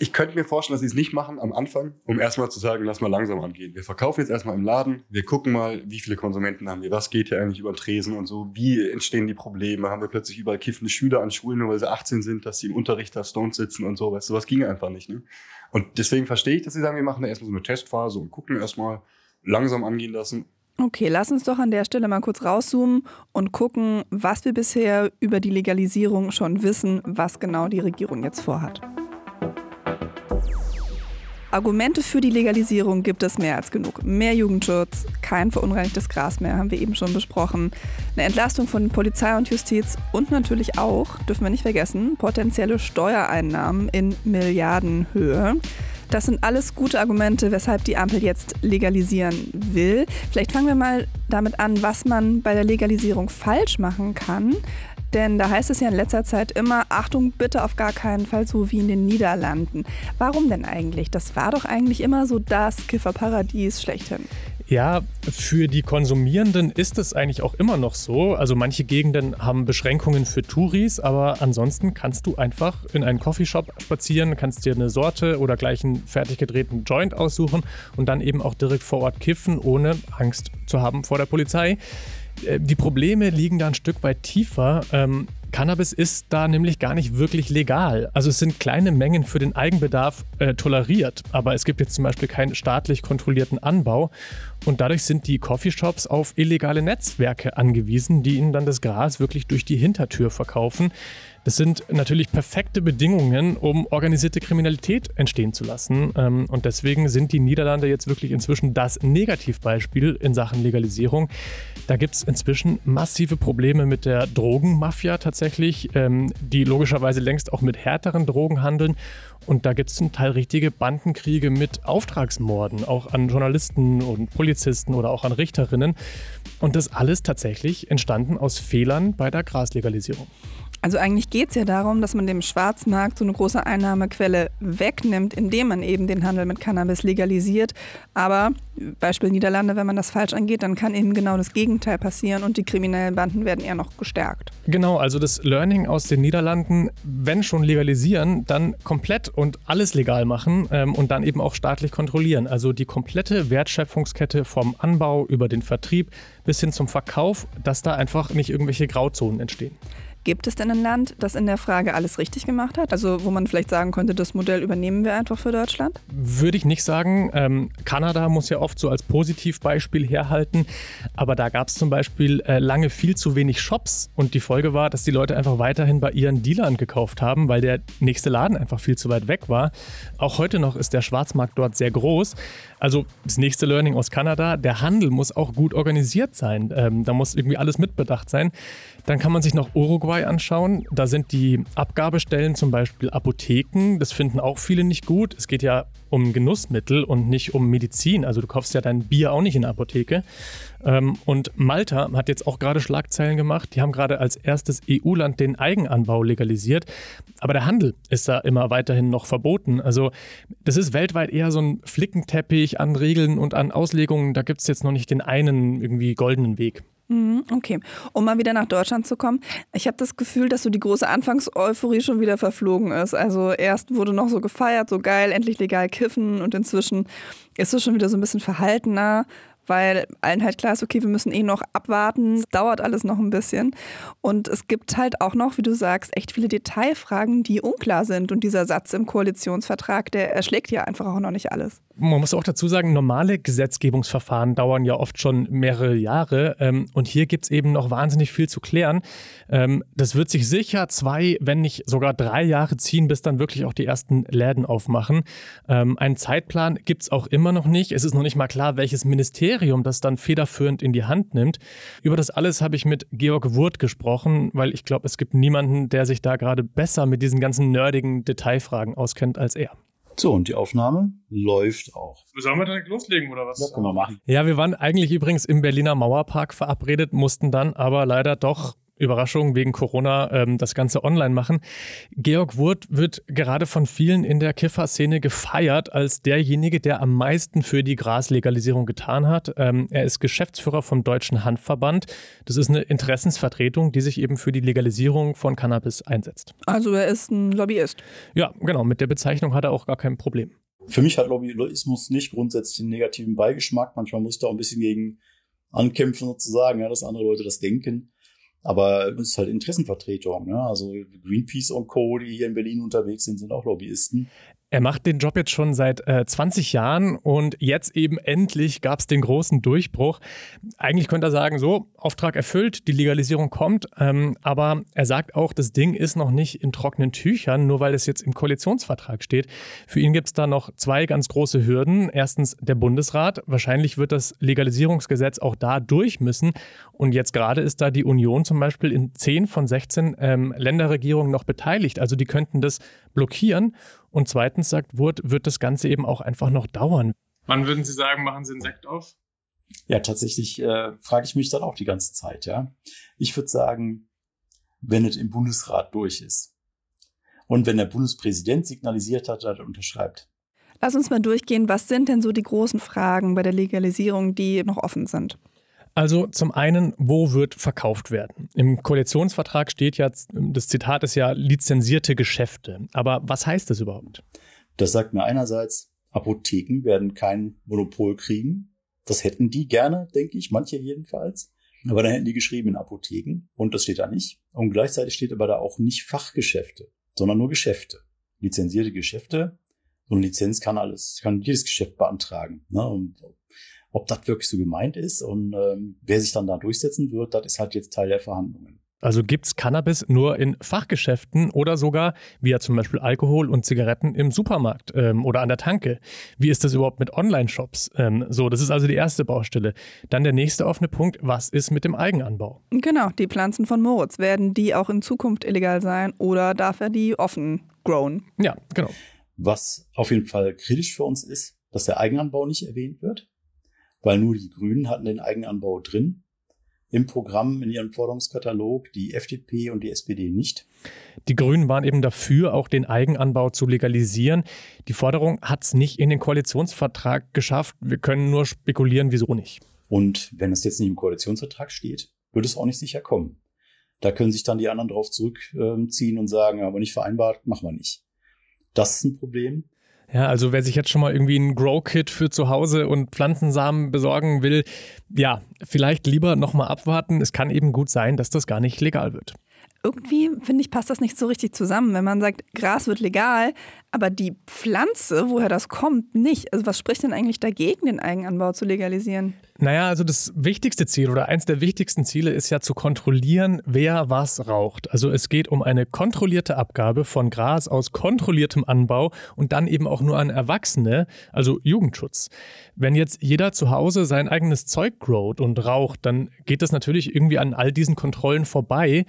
Ich könnte mir vorstellen, dass sie es nicht machen am Anfang, um erstmal zu sagen, lass mal langsam angehen. Wir verkaufen jetzt erstmal im Laden, wir gucken mal, wie viele Konsumenten haben wir, was geht hier eigentlich über den Tresen und so, wie entstehen die Probleme, haben wir plötzlich überall kiffende Schüler an Schulen, nur weil sie 18 sind, dass sie im Unterricht da Stones sitzen und so, weißt du, was ging einfach nicht. Ne? Und deswegen verstehe ich, dass sie sagen, wir machen da erstmal so eine Testphase und gucken erstmal langsam angehen lassen. Okay, lass uns doch an der Stelle mal kurz rauszoomen und gucken, was wir bisher über die Legalisierung schon wissen, was genau die Regierung jetzt vorhat. Argumente für die Legalisierung gibt es mehr als genug. Mehr Jugendschutz, kein verunreinigtes Gras mehr, haben wir eben schon besprochen. Eine Entlastung von Polizei und Justiz und natürlich auch, dürfen wir nicht vergessen, potenzielle Steuereinnahmen in Milliardenhöhe. Das sind alles gute Argumente, weshalb die Ampel jetzt legalisieren will. Vielleicht fangen wir mal damit an, was man bei der Legalisierung falsch machen kann. Denn da heißt es ja in letzter Zeit immer, Achtung, bitte auf gar keinen Fall so wie in den Niederlanden. Warum denn eigentlich? Das war doch eigentlich immer so das Kifferparadies schlechthin. Ja, für die Konsumierenden ist es eigentlich auch immer noch so. Also manche Gegenden haben Beschränkungen für Touris, aber ansonsten kannst du einfach in einen Coffeeshop spazieren, kannst dir eine Sorte oder gleich einen fertig gedrehten Joint aussuchen und dann eben auch direkt vor Ort kiffen, ohne Angst zu haben vor der Polizei. Äh, die Probleme liegen da ein Stück weit tiefer. Ähm, Cannabis ist da nämlich gar nicht wirklich legal. Also es sind kleine Mengen für den Eigenbedarf äh, toleriert, aber es gibt jetzt zum Beispiel keinen staatlich kontrollierten Anbau und dadurch sind die Coffeeshops auf illegale Netzwerke angewiesen, die ihnen dann das Gras wirklich durch die Hintertür verkaufen. Das sind natürlich perfekte Bedingungen, um organisierte Kriminalität entstehen zu lassen. Ähm, und deswegen sind die Niederlande jetzt wirklich inzwischen das Negativbeispiel in Sachen Legalisierung. Da gibt es inzwischen massive Probleme mit der Drogenmafia tatsächlich, ähm, die logischerweise längst auch mit härteren Drogen handeln. Und da gibt es zum Teil richtige Bandenkriege mit Auftragsmorden, auch an Journalisten und Polizisten oder auch an Richterinnen. Und das alles tatsächlich entstanden aus Fehlern bei der Graslegalisierung. Also eigentlich geht es ja darum, dass man dem Schwarzmarkt so eine große Einnahmequelle wegnimmt, indem man eben den Handel mit Cannabis legalisiert. Aber Beispiel Niederlande, wenn man das falsch angeht, dann kann eben genau das Gegenteil passieren und die kriminellen Banden werden eher noch gestärkt. Genau, also das Learning aus den Niederlanden, wenn schon legalisieren, dann komplett und alles legal machen ähm, und dann eben auch staatlich kontrollieren. Also die komplette Wertschöpfungskette vom Anbau über den Vertrieb bis hin zum Verkauf, dass da einfach nicht irgendwelche Grauzonen entstehen. Gibt es denn ein Land, das in der Frage alles richtig gemacht hat? Also wo man vielleicht sagen könnte, das Modell übernehmen wir einfach für Deutschland? Würde ich nicht sagen. Ähm, Kanada muss ja oft so als Positivbeispiel herhalten. Aber da gab es zum Beispiel äh, lange viel zu wenig Shops. Und die Folge war, dass die Leute einfach weiterhin bei ihren Dealern gekauft haben, weil der nächste Laden einfach viel zu weit weg war. Auch heute noch ist der Schwarzmarkt dort sehr groß. Also das nächste Learning aus Kanada, der Handel muss auch gut organisiert sein. Ähm, da muss irgendwie alles mitbedacht sein. Dann kann man sich noch Uruguay anschauen. Da sind die Abgabestellen zum Beispiel Apotheken. Das finden auch viele nicht gut. Es geht ja um Genussmittel und nicht um Medizin. Also du kaufst ja dein Bier auch nicht in der Apotheke. Ähm, und Malta hat jetzt auch gerade Schlagzeilen gemacht. Die haben gerade als erstes EU-Land den Eigenanbau legalisiert. Aber der Handel ist da immer weiterhin noch verboten. Also das ist weltweit eher so ein Flickenteppich an Regeln und an Auslegungen. Da gibt es jetzt noch nicht den einen irgendwie goldenen Weg. Mhm, okay, um mal wieder nach Deutschland zu kommen. Ich habe das Gefühl, dass so die große Anfangseuphorie schon wieder verflogen ist. Also erst wurde noch so gefeiert, so geil, endlich legal kiffen und inzwischen ist es schon wieder so ein bisschen verhaltener weil allen halt klar ist, okay, wir müssen eh noch abwarten, es dauert alles noch ein bisschen. Und es gibt halt auch noch, wie du sagst, echt viele Detailfragen, die unklar sind. Und dieser Satz im Koalitionsvertrag, der erschlägt ja einfach auch noch nicht alles. Man muss auch dazu sagen, normale Gesetzgebungsverfahren dauern ja oft schon mehrere Jahre. Ähm, und hier gibt es eben noch wahnsinnig viel zu klären. Ähm, das wird sich sicher zwei, wenn nicht sogar drei Jahre ziehen, bis dann wirklich auch die ersten Läden aufmachen. Ähm, einen Zeitplan gibt es auch immer noch nicht. Es ist noch nicht mal klar, welches Ministerium das dann federführend in die Hand nimmt. Über das alles habe ich mit Georg Wurt gesprochen, weil ich glaube, es gibt niemanden, der sich da gerade besser mit diesen ganzen nerdigen Detailfragen auskennt als er. So, und die Aufnahme läuft auch. Sollen wir direkt loslegen oder was? Ja, können wir machen. Ja, wir waren eigentlich übrigens im Berliner Mauerpark verabredet, mussten dann aber leider doch Überraschung wegen Corona ähm, das Ganze online machen. Georg Wurt wird gerade von vielen in der Kiffer-Szene gefeiert als derjenige, der am meisten für die Graslegalisierung getan hat. Ähm, er ist Geschäftsführer vom Deutschen Handverband. Das ist eine Interessensvertretung, die sich eben für die Legalisierung von Cannabis einsetzt. Also er ist ein Lobbyist. Ja, genau. Mit der Bezeichnung hat er auch gar kein Problem. Für mich hat Lobbyismus nicht grundsätzlich einen negativen Beigeschmack. Manchmal muss ich da auch ein bisschen gegen ankämpfen sozusagen, ja, dass andere Leute das denken. Aber es ist halt Interessenvertretung. Ne? Also Greenpeace und Co., die hier in Berlin unterwegs sind, sind auch Lobbyisten. Er macht den Job jetzt schon seit äh, 20 Jahren und jetzt eben endlich gab es den großen Durchbruch. Eigentlich könnte er sagen, so, Auftrag erfüllt, die Legalisierung kommt, ähm, aber er sagt auch, das Ding ist noch nicht in trockenen Tüchern, nur weil es jetzt im Koalitionsvertrag steht. Für ihn gibt es da noch zwei ganz große Hürden. Erstens der Bundesrat. Wahrscheinlich wird das Legalisierungsgesetz auch da durch müssen. Und jetzt gerade ist da die Union zum Beispiel in 10 von 16 ähm, Länderregierungen noch beteiligt. Also die könnten das blockieren. Und zweitens sagt Wurt, wird das Ganze eben auch einfach noch dauern. Wann würden Sie sagen, machen Sie einen Sekt auf? Ja, tatsächlich äh, frage ich mich dann auch die ganze Zeit, ja. Ich würde sagen, wenn es im Bundesrat durch ist und wenn der Bundespräsident signalisiert hat, dass er unterschreibt. Lass uns mal durchgehen, was sind denn so die großen Fragen bei der Legalisierung, die noch offen sind? Also zum einen, wo wird verkauft werden? Im Koalitionsvertrag steht ja, das Zitat ist ja lizenzierte Geschäfte. Aber was heißt das überhaupt? Das sagt mir einerseits, Apotheken werden kein Monopol kriegen. Das hätten die gerne, denke ich, manche jedenfalls. Aber dann hätten die geschrieben in Apotheken und das steht da nicht. Und gleichzeitig steht aber da auch nicht Fachgeschäfte, sondern nur Geschäfte. Lizenzierte Geschäfte. So eine Lizenz kann alles, kann jedes Geschäft beantragen. Ne? Und ob das wirklich so gemeint ist und ähm, wer sich dann da durchsetzen wird, das ist halt jetzt Teil der Verhandlungen. Also gibt es Cannabis nur in Fachgeschäften oder sogar, wie ja zum Beispiel Alkohol und Zigaretten im Supermarkt ähm, oder an der Tanke. Wie ist das überhaupt mit Online-Shops? Ähm, so, das ist also die erste Baustelle. Dann der nächste offene Punkt, was ist mit dem Eigenanbau? Genau, die Pflanzen von Moritz. Werden die auch in Zukunft illegal sein oder darf er die offen growen? Ja, genau. Was auf jeden Fall kritisch für uns ist, dass der Eigenanbau nicht erwähnt wird weil nur die Grünen hatten den Eigenanbau drin im Programm in ihrem Forderungskatalog, die FDP und die SPD nicht. Die Grünen waren eben dafür, auch den Eigenanbau zu legalisieren. Die Forderung hat es nicht in den Koalitionsvertrag geschafft. Wir können nur spekulieren, wieso nicht. Und wenn es jetzt nicht im Koalitionsvertrag steht, wird es auch nicht sicher kommen. Da können sich dann die anderen drauf zurückziehen und sagen, aber nicht vereinbart, machen wir nicht. Das ist ein Problem. Ja, also wer sich jetzt schon mal irgendwie ein Grow-Kit für zu Hause und Pflanzensamen besorgen will, ja, vielleicht lieber nochmal abwarten. Es kann eben gut sein, dass das gar nicht legal wird. Irgendwie, finde ich, passt das nicht so richtig zusammen, wenn man sagt, Gras wird legal, aber die Pflanze, woher das kommt, nicht. Also was spricht denn eigentlich dagegen, den Eigenanbau zu legalisieren? Naja, also das wichtigste Ziel oder eins der wichtigsten Ziele ist ja zu kontrollieren, wer was raucht. Also es geht um eine kontrollierte Abgabe von Gras aus kontrolliertem Anbau und dann eben auch nur an Erwachsene, also Jugendschutz. Wenn jetzt jeder zu Hause sein eigenes Zeug growt und raucht, dann geht das natürlich irgendwie an all diesen Kontrollen vorbei.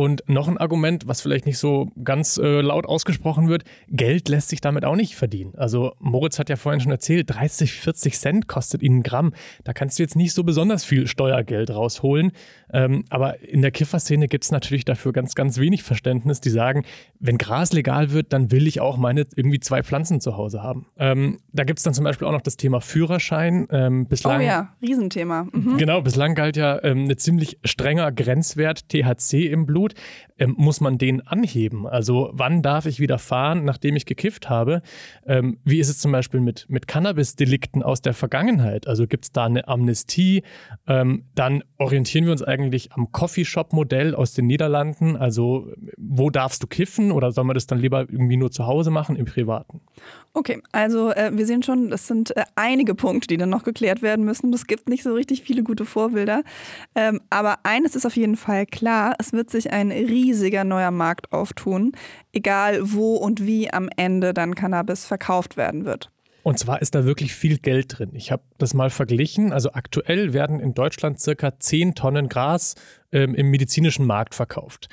Und noch ein Argument, was vielleicht nicht so ganz äh, laut ausgesprochen wird, Geld lässt sich damit auch nicht verdienen. Also Moritz hat ja vorhin schon erzählt, 30, 40 Cent kostet ihn ein Gramm. Da kannst du jetzt nicht so besonders viel Steuergeld rausholen. Ähm, aber in der Kifferszene gibt es natürlich dafür ganz, ganz wenig Verständnis, die sagen, wenn Gras legal wird, dann will ich auch meine irgendwie zwei Pflanzen zu Hause haben. Ähm, da gibt es dann zum Beispiel auch noch das Thema Führerschein. Ähm, bislang, oh ja, Riesenthema. Mhm. Genau, bislang galt ja ähm, ein ziemlich strenger Grenzwert THC im Blut. Ähm, muss man den anheben? Also wann darf ich wieder fahren, nachdem ich gekifft habe? Ähm, wie ist es zum Beispiel mit, mit Cannabis-Delikten aus der Vergangenheit? Also gibt es da eine Amnestie? dann orientieren wir uns eigentlich am Coffeeshop-Modell aus den Niederlanden? Also wo darfst du kiffen oder soll man das dann lieber irgendwie nur zu Hause machen, im Privaten? Okay, also äh, wir sehen schon, das sind äh, einige Punkte, die dann noch geklärt werden müssen. Es gibt nicht so richtig viele gute Vorbilder. Ähm, aber eines ist auf jeden Fall klar, es wird sich ein riesiger neuer Markt auftun, egal wo und wie am Ende dann Cannabis verkauft werden wird. Und zwar ist da wirklich viel Geld drin. Ich habe das mal verglichen. Also aktuell werden in Deutschland circa 10 Tonnen Gras ähm, im medizinischen Markt verkauft.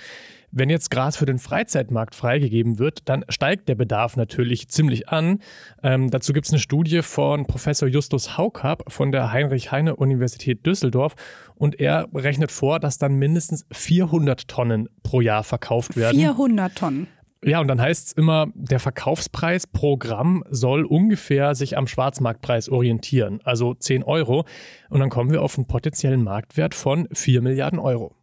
Wenn jetzt Gras für den Freizeitmarkt freigegeben wird, dann steigt der Bedarf natürlich ziemlich an. Ähm, dazu gibt es eine Studie von Professor Justus Haukap von der Heinrich-Heine-Universität Düsseldorf und er rechnet vor, dass dann mindestens 400 Tonnen pro Jahr verkauft werden. 400 Tonnen. Ja, und dann heißt es immer, der Verkaufspreis pro Gramm soll ungefähr sich am Schwarzmarktpreis orientieren, also 10 Euro. Und dann kommen wir auf einen potenziellen Marktwert von 4 Milliarden Euro.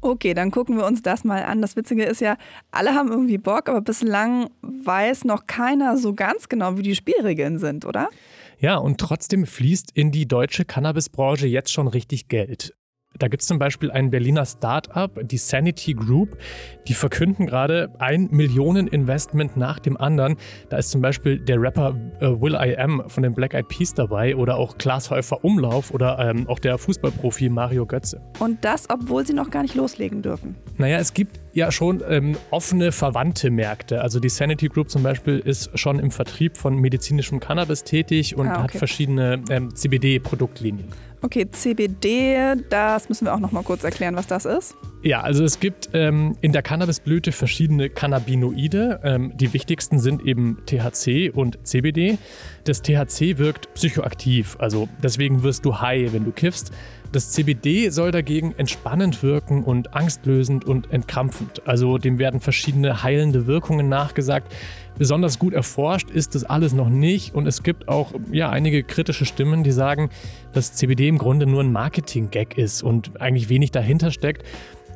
Okay, dann gucken wir uns das mal an. Das Witzige ist ja, alle haben irgendwie Bock, aber bislang weiß noch keiner so ganz genau, wie die Spielregeln sind, oder? Ja, und trotzdem fließt in die deutsche Cannabisbranche jetzt schon richtig Geld. Da gibt es zum Beispiel ein Berliner Start-up, die Sanity Group, die verkünden gerade ein Millionen Investment nach dem anderen. Da ist zum Beispiel der Rapper äh, Will I Am von den Black Eyed Peas dabei oder auch Klaas Häufer Umlauf oder ähm, auch der Fußballprofi Mario Götze. Und das, obwohl sie noch gar nicht loslegen dürfen. Naja, es gibt ja schon ähm, offene verwandte Märkte. Also die Sanity Group zum Beispiel ist schon im Vertrieb von medizinischem Cannabis tätig und ah, okay. hat verschiedene ähm, CBD-Produktlinien. Okay, CBD, das müssen wir auch noch mal kurz erklären, was das ist. Ja, also es gibt ähm, in der Cannabisblüte verschiedene Cannabinoide. Ähm, die wichtigsten sind eben THC und CBD. Das THC wirkt psychoaktiv, also deswegen wirst du high, wenn du kiffst. Das CBD soll dagegen entspannend wirken und angstlösend und entkrampfend. Also dem werden verschiedene heilende Wirkungen nachgesagt. Besonders gut erforscht ist das alles noch nicht und es gibt auch ja, einige kritische Stimmen, die sagen, dass CBD im Grunde nur ein Marketing-Gag ist und eigentlich wenig dahinter steckt.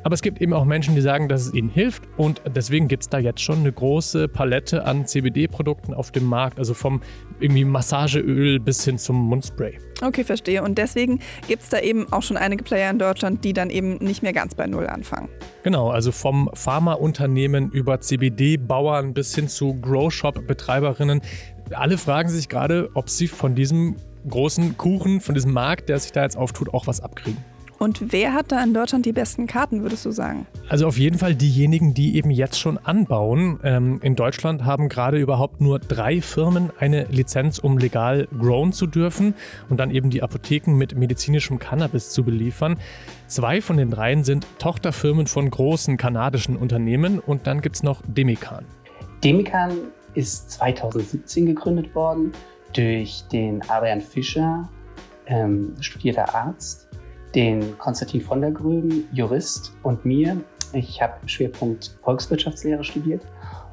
Aber es gibt eben auch Menschen, die sagen, dass es ihnen hilft und deswegen gibt es da jetzt schon eine große Palette an CBD-Produkten auf dem Markt, also vom irgendwie Massageöl bis hin zum Mundspray. Okay, verstehe. Und deswegen gibt es da eben auch schon einige Player in Deutschland, die dann eben nicht mehr ganz bei Null anfangen. Genau, also vom Pharmaunternehmen über CBD-Bauern bis hin zu Grow-Shop-Betreiberinnen. Alle fragen sich gerade, ob sie von diesem großen Kuchen, von diesem Markt, der sich da jetzt auftut, auch was abkriegen. Und wer hat da in Deutschland die besten Karten, würdest du sagen? Also auf jeden Fall diejenigen, die eben jetzt schon anbauen. Ähm, in Deutschland haben gerade überhaupt nur drei Firmen eine Lizenz, um legal grown zu dürfen und dann eben die Apotheken mit medizinischem Cannabis zu beliefern. Zwei von den dreien sind Tochterfirmen von großen kanadischen Unternehmen und dann gibt es noch Demikan. Demikan ist 2017 gegründet worden durch den Adrian Fischer, ähm, studierter Arzt den Konstantin von der Gröben, Jurist, und mir. Ich habe Schwerpunkt Volkswirtschaftslehre studiert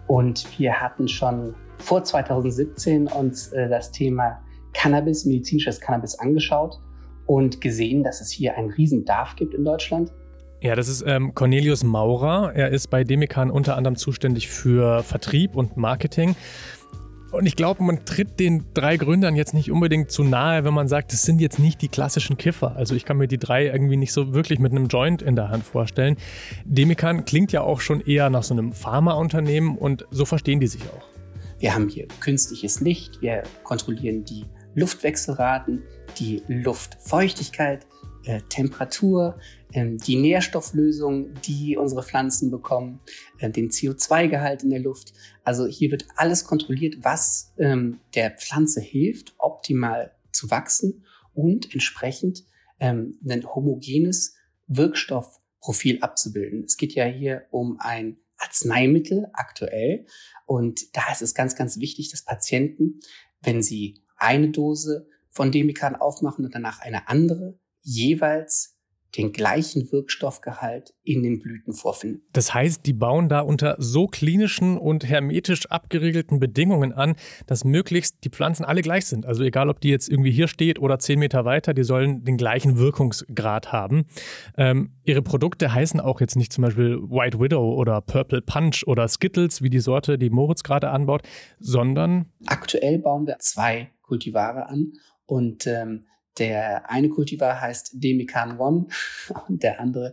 und wir hatten schon vor 2017 uns äh, das Thema Cannabis, medizinisches Cannabis angeschaut und gesehen, dass es hier einen riesen Bedarf gibt in Deutschland. Ja, das ist ähm, Cornelius Maurer. Er ist bei Demikan unter anderem zuständig für Vertrieb und Marketing. Und ich glaube, man tritt den drei Gründern jetzt nicht unbedingt zu nahe, wenn man sagt, das sind jetzt nicht die klassischen Kiffer. Also ich kann mir die drei irgendwie nicht so wirklich mit einem Joint in der Hand vorstellen. Demikan klingt ja auch schon eher nach so einem Pharmaunternehmen und so verstehen die sich auch. Wir haben hier künstliches Licht, wir kontrollieren die Luftwechselraten, die Luftfeuchtigkeit, äh, Temperatur, äh, die Nährstofflösung, die unsere Pflanzen bekommen, äh, den CO2-Gehalt in der Luft. Also hier wird alles kontrolliert, was ähm, der Pflanze hilft, optimal zu wachsen und entsprechend ähm, ein homogenes Wirkstoffprofil abzubilden. Es geht ja hier um ein Arzneimittel aktuell und da ist es ganz, ganz wichtig, dass Patienten, wenn sie eine Dose von Demikan aufmachen und danach eine andere, jeweils den gleichen Wirkstoffgehalt in den Blüten vorfinden. Das heißt, die bauen da unter so klinischen und hermetisch abgeriegelten Bedingungen an, dass möglichst die Pflanzen alle gleich sind. Also egal, ob die jetzt irgendwie hier steht oder zehn Meter weiter, die sollen den gleichen Wirkungsgrad haben. Ähm, ihre Produkte heißen auch jetzt nicht zum Beispiel White Widow oder Purple Punch oder Skittles, wie die Sorte, die Moritz gerade anbaut, sondern... Aktuell bauen wir zwei Kultivare an und ähm, der eine Kultivar heißt Demikan One und der andere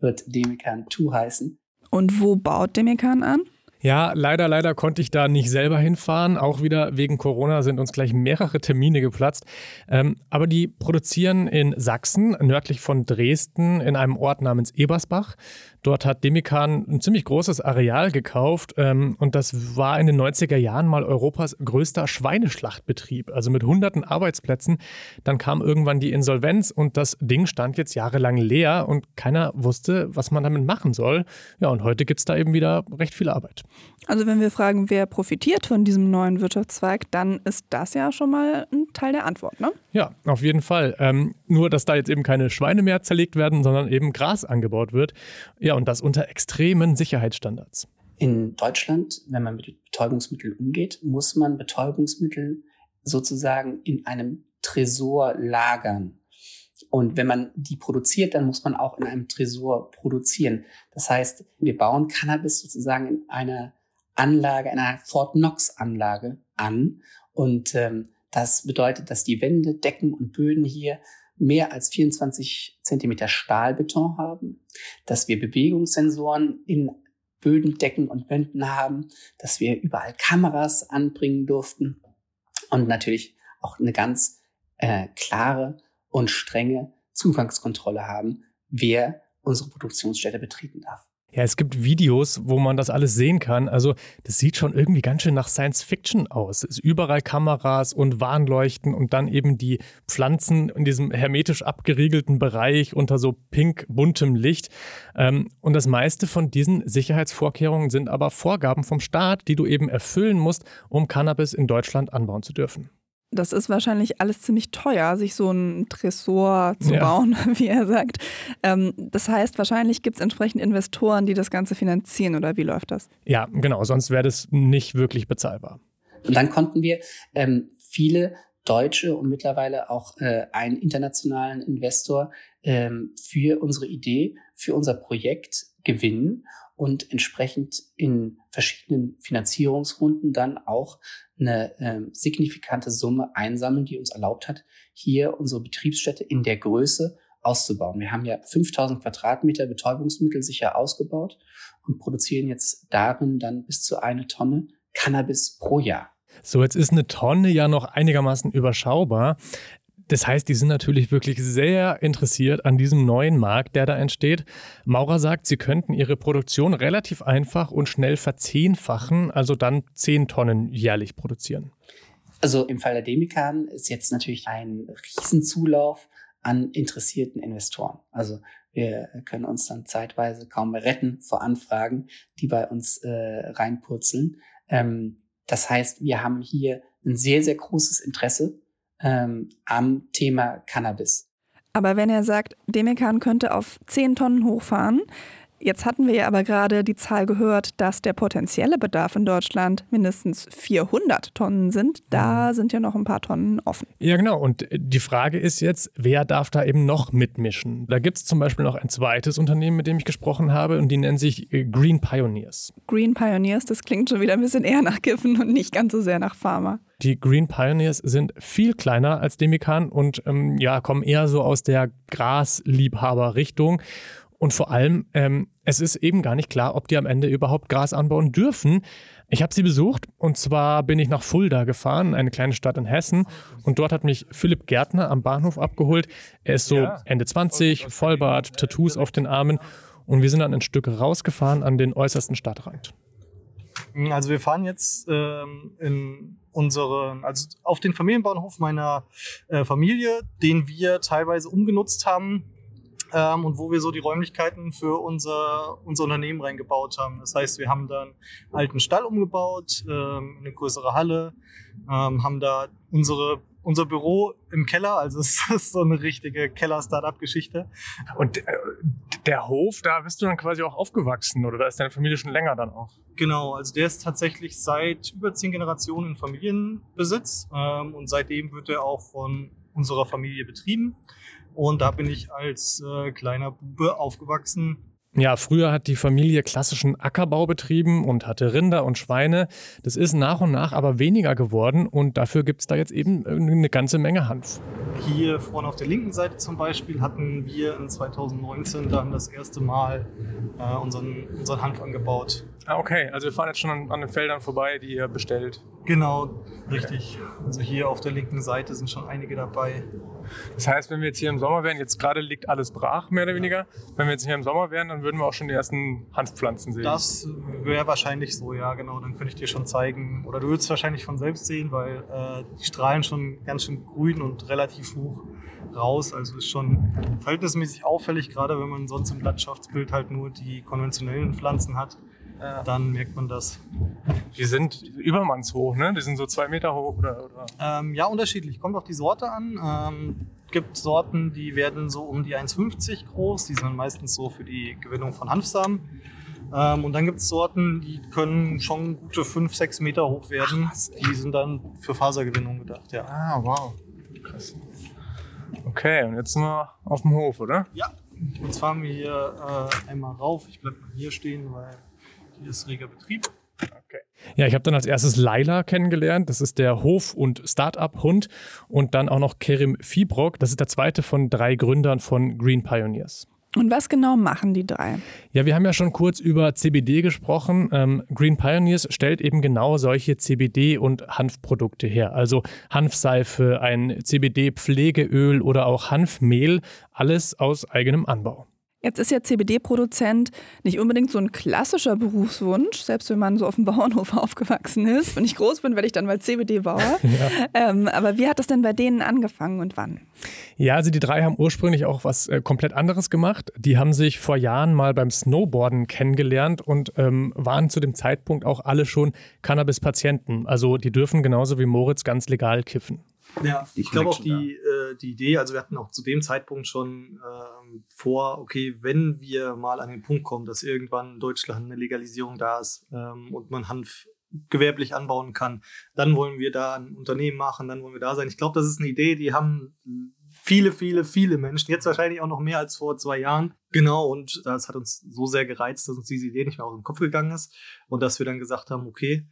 wird Demikan 2 heißen. Und wo baut Demikan an? Ja, leider, leider konnte ich da nicht selber hinfahren. Auch wieder wegen Corona sind uns gleich mehrere Termine geplatzt. Ähm, aber die produzieren in Sachsen, nördlich von Dresden, in einem Ort namens Ebersbach. Dort hat Demikan ein ziemlich großes Areal gekauft ähm, und das war in den 90er Jahren mal Europas größter Schweineschlachtbetrieb, also mit hunderten Arbeitsplätzen. Dann kam irgendwann die Insolvenz und das Ding stand jetzt jahrelang leer und keiner wusste, was man damit machen soll. Ja, und heute gibt es da eben wieder recht viel Arbeit. Also wenn wir fragen, wer profitiert von diesem neuen Wirtschaftszweig, dann ist das ja schon mal ein Teil der Antwort, ne? Ja, auf jeden Fall. Ähm, nur, dass da jetzt eben keine Schweine mehr zerlegt werden, sondern eben Gras angebaut wird. Ja, und das unter extremen Sicherheitsstandards. In Deutschland, wenn man mit Betäubungsmitteln umgeht, muss man Betäubungsmittel sozusagen in einem Tresor lagern. Und wenn man die produziert, dann muss man auch in einem Tresor produzieren. Das heißt, wir bauen Cannabis sozusagen in einer Anlage, einer Fort Knox Anlage an. Und ähm, das bedeutet, dass die Wände, Decken und Böden hier mehr als 24 Zentimeter Stahlbeton haben, dass wir Bewegungssensoren in Böden, Decken und Wänden haben, dass wir überall Kameras anbringen durften und natürlich auch eine ganz äh, klare und strenge Zugangskontrolle haben, wer unsere Produktionsstätte betreten darf. Ja, es gibt Videos, wo man das alles sehen kann. Also, das sieht schon irgendwie ganz schön nach Science Fiction aus. Es ist überall Kameras und Warnleuchten und dann eben die Pflanzen in diesem hermetisch abgeriegelten Bereich unter so pink buntem Licht. Ähm, und das meiste von diesen Sicherheitsvorkehrungen sind aber Vorgaben vom Staat, die du eben erfüllen musst, um Cannabis in Deutschland anbauen zu dürfen das ist wahrscheinlich alles ziemlich teuer, sich so ein Tresor zu ja. bauen, wie er sagt. Ähm, das heißt, wahrscheinlich gibt es entsprechend Investoren, die das Ganze finanzieren oder wie läuft das? Ja, genau, sonst wäre das nicht wirklich bezahlbar. Und dann konnten wir ähm, viele deutsche und mittlerweile auch äh, einen internationalen Investor ähm, für unsere Idee, für unser Projekt gewinnen und entsprechend in verschiedenen Finanzierungsrunden dann auch eine äh, signifikante Summe einsammeln, die uns erlaubt hat, hier unsere Betriebsstätte in der Größe auszubauen. Wir haben ja 5000 Quadratmeter Betäubungsmittel sicher ausgebaut und produzieren jetzt darin dann bis zu eine Tonne Cannabis pro Jahr. So, jetzt ist eine Tonne ja noch einigermaßen überschaubar. Das heißt, die sind natürlich wirklich sehr interessiert an diesem neuen Markt, der da entsteht. Maurer sagt, sie könnten ihre Produktion relativ einfach und schnell verzehnfachen, also dann 10 Tonnen jährlich produzieren. Also im Fall der Demikan ist jetzt natürlich ein Riesenzulauf an interessierten Investoren. Also wir können uns dann zeitweise kaum mehr retten vor Anfragen, die bei uns äh, reinpurzeln. Ähm, das heißt, wir haben hier ein sehr, sehr großes Interesse ähm, am Thema Cannabis. Aber wenn er sagt, Demekan könnte auf 10 Tonnen hochfahren, Jetzt hatten wir ja aber gerade die Zahl gehört, dass der potenzielle Bedarf in Deutschland mindestens 400 Tonnen sind. Da mhm. sind ja noch ein paar Tonnen offen. Ja, genau. Und die Frage ist jetzt, wer darf da eben noch mitmischen? Da gibt es zum Beispiel noch ein zweites Unternehmen, mit dem ich gesprochen habe, und die nennen sich äh, Green Pioneers. Green Pioneers, das klingt schon wieder ein bisschen eher nach Giffen und nicht ganz so sehr nach Pharma. Die Green Pioneers sind viel kleiner als Demikan und ähm, ja, kommen eher so aus der Grasliebhaber-Richtung. Und vor allem, ähm, es ist eben gar nicht klar, ob die am Ende überhaupt Gras anbauen dürfen. Ich habe sie besucht und zwar bin ich nach Fulda gefahren, eine kleine Stadt in Hessen. Und dort hat mich Philipp Gärtner am Bahnhof abgeholt. Er ist so Ende 20, Vollbart, Tattoos auf den Armen. Und wir sind dann ein Stück rausgefahren an den äußersten Stadtrand. Also wir fahren jetzt ähm, in unsere, also auf den Familienbahnhof meiner äh, Familie, den wir teilweise umgenutzt haben ähm, und wo wir so die Räumlichkeiten für unser, unser Unternehmen reingebaut haben. Das heißt, wir haben da einen alten Stall umgebaut, ähm, eine größere Halle, ähm, haben da unsere unser Büro im Keller, also es ist so eine richtige Keller-Startup-Geschichte. Und äh, der Hof, da bist du dann quasi auch aufgewachsen oder da ist deine Familie schon länger dann auch? Genau, also der ist tatsächlich seit über zehn Generationen in Familienbesitz ähm, und seitdem wird er auch von unserer Familie betrieben. Und da bin ich als äh, kleiner Bube aufgewachsen. Ja, früher hat die Familie klassischen Ackerbau betrieben und hatte Rinder und Schweine. Das ist nach und nach aber weniger geworden und dafür gibt es da jetzt eben eine ganze Menge Hanf. hier vorne auf der linken Seite zum Beispiel hatten wir in 2019 dann das erste Mal äh, unseren, unseren Hanf angebaut. Ah, okay. Also wir fahren jetzt schon an, an den Feldern vorbei, die ihr bestellt. Genau, richtig. Also hier auf der linken Seite sind schon einige dabei. Das heißt, wenn wir jetzt hier im Sommer wären, jetzt gerade liegt alles brach, mehr oder weniger. Wenn wir jetzt hier im Sommer wären, dann würden wir auch schon die ersten Hanfpflanzen sehen. Das wäre wahrscheinlich so, ja, genau. Dann könnte ich dir schon zeigen. Oder du würdest es wahrscheinlich von selbst sehen, weil äh, die strahlen schon ganz schön grün und relativ hoch raus. Also ist schon verhältnismäßig auffällig, gerade wenn man sonst im Landschaftsbild halt nur die konventionellen Pflanzen hat. Dann merkt man das. Die sind übermannshoch, ne? Die sind so zwei Meter hoch oder. oder? Ähm, ja, unterschiedlich. Kommt auf die Sorte an. Ähm, gibt Sorten, die werden so um die 1,50 groß. Die sind meistens so für die Gewinnung von Hanfsamen. Ähm, und dann gibt es Sorten, die können schon gute 5, 6 Meter hoch werden. Krass, die sind dann für Fasergewinnung gedacht, ja. Ah, wow. Krass. Okay, und jetzt sind wir auf dem Hof, oder? Ja. Jetzt fahren wir hier äh, einmal rauf. Ich bleib mal hier stehen, weil ist reger Betrieb. Okay. Ja, ich habe dann als erstes Laila kennengelernt. Das ist der Hof- und Start-up-Hund. Und dann auch noch Kerim Fibrock. Das ist der zweite von drei Gründern von Green Pioneers. Und was genau machen die drei? Ja, wir haben ja schon kurz über CBD gesprochen. Ähm, Green Pioneers stellt eben genau solche CBD- und Hanfprodukte her. Also Hanfseife, ein CBD-Pflegeöl oder auch Hanfmehl. Alles aus eigenem Anbau. Jetzt ist ja CBD-Produzent nicht unbedingt so ein klassischer Berufswunsch, selbst wenn man so auf dem Bauernhof aufgewachsen ist. Wenn ich groß bin, werde ich dann mal CBD-Bauer. ja. ähm, aber wie hat das denn bei denen angefangen und wann? Ja, also die drei haben ursprünglich auch was äh, komplett anderes gemacht. Die haben sich vor Jahren mal beim Snowboarden kennengelernt und ähm, waren zu dem Zeitpunkt auch alle schon Cannabis-Patienten. Also die dürfen genauso wie Moritz ganz legal kiffen. Ja, ich glaube auch die, äh, die Idee, also wir hatten auch zu dem Zeitpunkt schon ähm, vor, okay, wenn wir mal an den Punkt kommen, dass irgendwann in Deutschland eine Legalisierung da ist ähm, und man Hanf gewerblich anbauen kann, dann wollen wir da ein Unternehmen machen, dann wollen wir da sein. Ich glaube, das ist eine Idee, die haben viele, viele, viele Menschen, jetzt wahrscheinlich auch noch mehr als vor zwei Jahren. Genau, und das hat uns so sehr gereizt, dass uns diese Idee nicht mehr aus dem Kopf gegangen ist und dass wir dann gesagt haben, okay,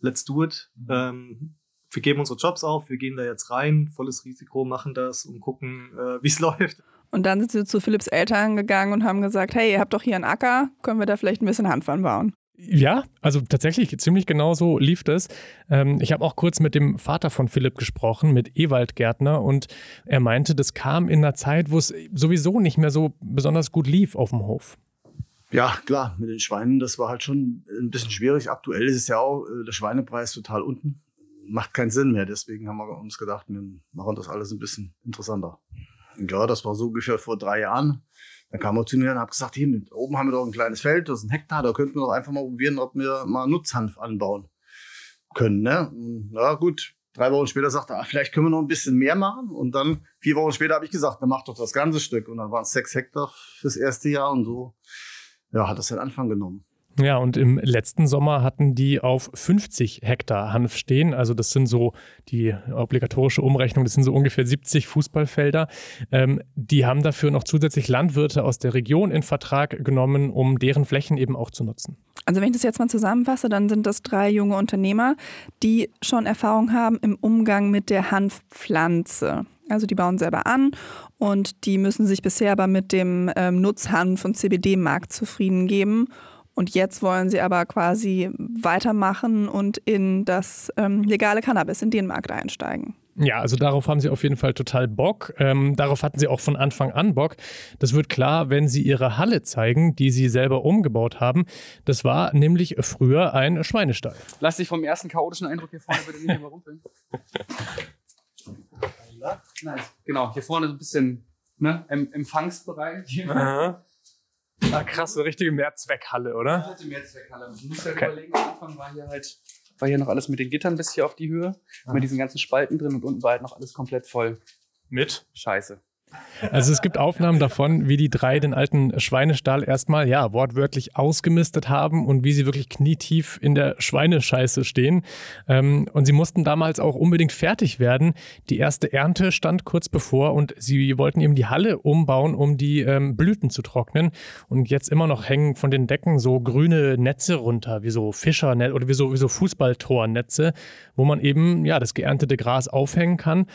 let's do it. Ähm, wir geben unsere Jobs auf, wir gehen da jetzt rein, volles Risiko, machen das und gucken, äh, wie es läuft. Und dann sind sie zu Philipps Eltern gegangen und haben gesagt, hey, ihr habt doch hier einen Acker, können wir da vielleicht ein bisschen Hanf anbauen? Ja, also tatsächlich ziemlich genau so lief das. Ähm, ich habe auch kurz mit dem Vater von Philipp gesprochen, mit Ewald Gärtner, und er meinte, das kam in einer Zeit, wo es sowieso nicht mehr so besonders gut lief auf dem Hof. Ja, klar, mit den Schweinen, das war halt schon ein bisschen schwierig. Aktuell ist es ja auch äh, der Schweinepreis total unten macht keinen Sinn mehr. Deswegen haben wir uns gedacht, wir machen das alles ein bisschen interessanter. Und ja, das war so ungefähr vor drei Jahren. Dann kam er zu mir und hat gesagt, hier, oben haben wir doch ein kleines Feld, das ist ein Hektar, da könnten wir doch einfach mal probieren, ob wir mal Nutzhanf anbauen können. Ne? Ja gut, drei Wochen später sagte er, ah, vielleicht können wir noch ein bisschen mehr machen. Und dann vier Wochen später habe ich gesagt, dann mach doch das ganze Stück. Und dann waren es sechs Hektar fürs erste Jahr und so ja, hat das den Anfang genommen. Ja, und im letzten Sommer hatten die auf 50 Hektar Hanf stehen. Also das sind so die obligatorische Umrechnung, das sind so ungefähr 70 Fußballfelder. Ähm, die haben dafür noch zusätzlich Landwirte aus der Region in Vertrag genommen, um deren Flächen eben auch zu nutzen. Also wenn ich das jetzt mal zusammenfasse, dann sind das drei junge Unternehmer, die schon Erfahrung haben im Umgang mit der Hanfpflanze. Also die bauen selber an und die müssen sich bisher aber mit dem ähm, Nutzhanf- und CBD-Markt zufrieden geben. Und jetzt wollen sie aber quasi weitermachen und in das ähm, legale Cannabis, in den Markt einsteigen. Ja, also darauf haben sie auf jeden Fall total Bock. Ähm, darauf hatten sie auch von Anfang an Bock. Das wird klar, wenn sie ihre Halle zeigen, die sie selber umgebaut haben. Das war nämlich früher ein Schweinestall. Lass dich vom ersten chaotischen Eindruck hier vorne bitte nicht überrumpeln. nice. Genau, hier vorne so ein bisschen ne, Empfangsbereich. Aha. Ah, krass, eine richtige Mehrzweckhalle, oder? Ja, eine Mehrzweckhalle. Du musst ja okay. überlegen, am Anfang war hier halt war hier noch alles mit den Gittern bis hier auf die Höhe, ah. mit diesen ganzen Spalten drin und unten war halt noch alles komplett voll. Mit? Scheiße. Also es gibt Aufnahmen davon, wie die drei den alten Schweinestall erstmal, ja, wortwörtlich ausgemistet haben und wie sie wirklich knietief in der Schweinescheiße stehen. Ähm, und sie mussten damals auch unbedingt fertig werden. Die erste Ernte stand kurz bevor und sie wollten eben die Halle umbauen, um die ähm, Blüten zu trocknen. Und jetzt immer noch hängen von den Decken so grüne Netze runter, wie so Fischernetze oder wie so, wie so Fußballtornetze, wo man eben, ja, das geerntete Gras aufhängen kann.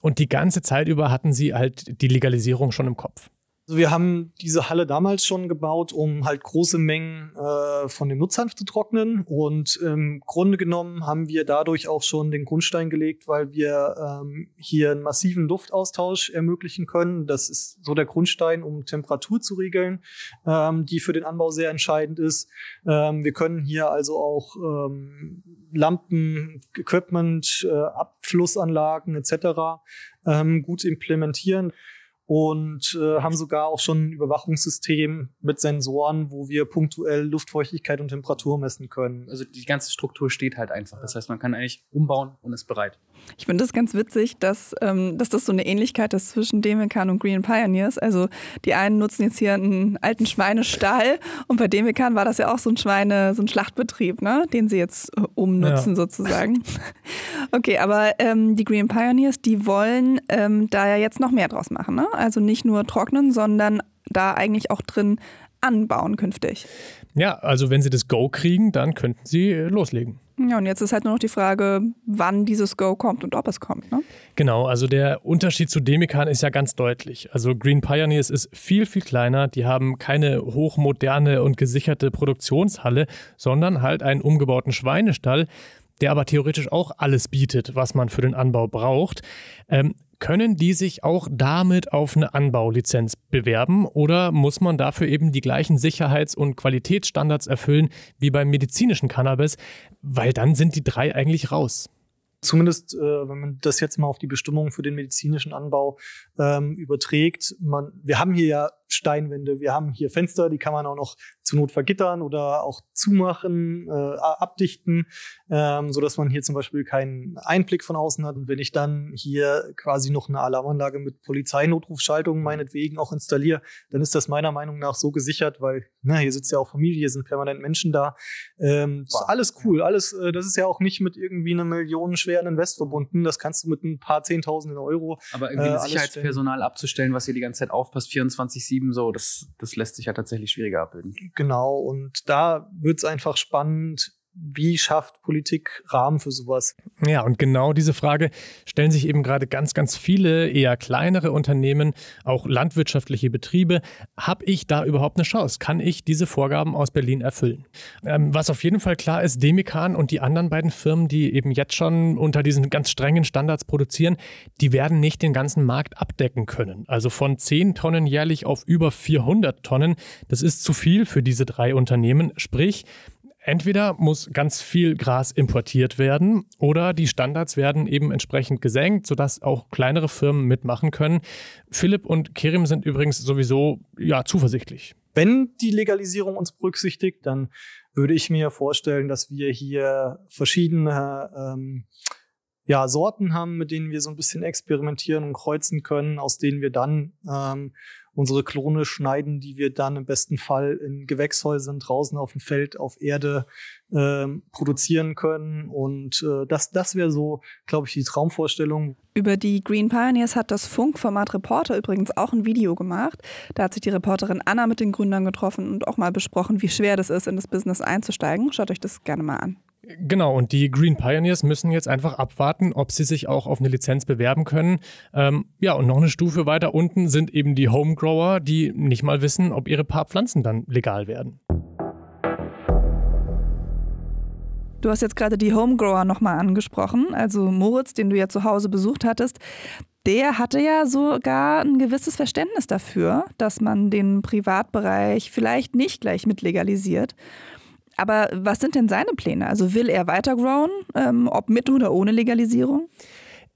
Und die ganze Zeit über hatten sie halt die Legalisierung schon im Kopf. Also wir haben diese Halle damals schon gebaut, um halt große Mengen äh, von dem Nutzhanf zu trocknen. Und im Grunde genommen haben wir dadurch auch schon den Grundstein gelegt, weil wir ähm, hier einen massiven Luftaustausch ermöglichen können. Das ist so der Grundstein, um Temperatur zu regeln, ähm, die für den Anbau sehr entscheidend ist. Ähm, wir können hier also auch ähm, Lampen, Equipment, äh, Abflussanlagen etc. Ähm, gut implementieren und äh, haben sogar auch schon ein Überwachungssystem mit Sensoren, wo wir punktuell Luftfeuchtigkeit und Temperatur messen können. Also die ganze Struktur steht halt einfach. Das heißt, man kann eigentlich umbauen und ist bereit. Ich finde das ganz witzig, dass, ähm, dass das so eine Ähnlichkeit ist zwischen Demekan und Green Pioneers. Also die einen nutzen jetzt hier einen alten Schweinestall und bei Demekan war das ja auch so ein Schweine, so ein Schlachtbetrieb, ne? den sie jetzt äh, umnutzen ja. sozusagen. okay, aber ähm, die Green Pioneers, die wollen ähm, da ja jetzt noch mehr draus machen. Ne? Also nicht nur trocknen, sondern da eigentlich auch drin anbauen künftig. Ja, also wenn sie das Go kriegen, dann könnten sie äh, loslegen. Ja, und jetzt ist halt nur noch die Frage, wann dieses Go kommt und ob es kommt. Ne? Genau, also der Unterschied zu Demikan ist ja ganz deutlich. Also Green Pioneers ist viel, viel kleiner. Die haben keine hochmoderne und gesicherte Produktionshalle, sondern halt einen umgebauten Schweinestall, der aber theoretisch auch alles bietet, was man für den Anbau braucht. Ähm, können die sich auch damit auf eine Anbaulizenz bewerben oder muss man dafür eben die gleichen Sicherheits- und Qualitätsstandards erfüllen wie beim medizinischen Cannabis? Weil dann sind die drei eigentlich raus. Zumindest, äh, wenn man das jetzt mal auf die Bestimmungen für den medizinischen Anbau ähm, überträgt. Man, wir haben hier ja Steinwände, wir haben hier Fenster, die kann man auch noch zur Not vergittern oder auch zumachen, äh, abdichten, ähm, so dass man hier zum Beispiel keinen Einblick von außen hat. Und wenn ich dann hier quasi noch eine Alarmanlage mit Polizeinotrufschaltung meinetwegen auch installiere, dann ist das meiner Meinung nach so gesichert, weil na, hier sitzt ja auch Familie, hier sind permanent Menschen da. Ähm, ist alles cool, alles. Äh, das ist ja auch nicht mit irgendwie einem millionenschweren Invest verbunden. Das kannst du mit ein paar Zehntausenden Euro. Aber irgendwie äh, Sicherheitspersonal abzustellen, was hier die ganze Zeit aufpasst, 24/7 so, das, das lässt sich ja tatsächlich schwieriger abbilden. Genau, und da wird es einfach spannend, wie schafft Politik Rahmen für sowas? Ja, und genau diese Frage stellen sich eben gerade ganz, ganz viele eher kleinere Unternehmen, auch landwirtschaftliche Betriebe. Habe ich da überhaupt eine Chance? Kann ich diese Vorgaben aus Berlin erfüllen? Ähm, was auf jeden Fall klar ist, Demikan und die anderen beiden Firmen, die eben jetzt schon unter diesen ganz strengen Standards produzieren, die werden nicht den ganzen Markt abdecken können. Also von 10 Tonnen jährlich auf über 400 Tonnen, das ist zu viel für diese drei Unternehmen. Sprich, Entweder muss ganz viel Gras importiert werden oder die Standards werden eben entsprechend gesenkt, sodass auch kleinere Firmen mitmachen können. Philipp und Kerim sind übrigens sowieso ja zuversichtlich. Wenn die Legalisierung uns berücksichtigt, dann würde ich mir vorstellen, dass wir hier verschiedene ähm, ja, Sorten haben, mit denen wir so ein bisschen experimentieren und kreuzen können, aus denen wir dann ähm, unsere Klone schneiden, die wir dann im besten Fall in Gewächshäusern draußen auf dem Feld, auf Erde ähm, produzieren können. Und äh, das, das wäre so, glaube ich, die Traumvorstellung. Über die Green Pioneers hat das Funkformat Reporter übrigens auch ein Video gemacht. Da hat sich die Reporterin Anna mit den Gründern getroffen und auch mal besprochen, wie schwer das ist, in das Business einzusteigen. Schaut euch das gerne mal an. Genau, und die Green Pioneers müssen jetzt einfach abwarten, ob sie sich auch auf eine Lizenz bewerben können. Ähm, ja, und noch eine Stufe weiter unten sind eben die Homegrower, die nicht mal wissen, ob ihre paar Pflanzen dann legal werden. Du hast jetzt gerade die Homegrower nochmal angesprochen. Also Moritz, den du ja zu Hause besucht hattest, der hatte ja sogar ein gewisses Verständnis dafür, dass man den Privatbereich vielleicht nicht gleich mit legalisiert. Aber was sind denn seine Pläne? Also will er weiter growen, ähm, ob mit oder ohne Legalisierung?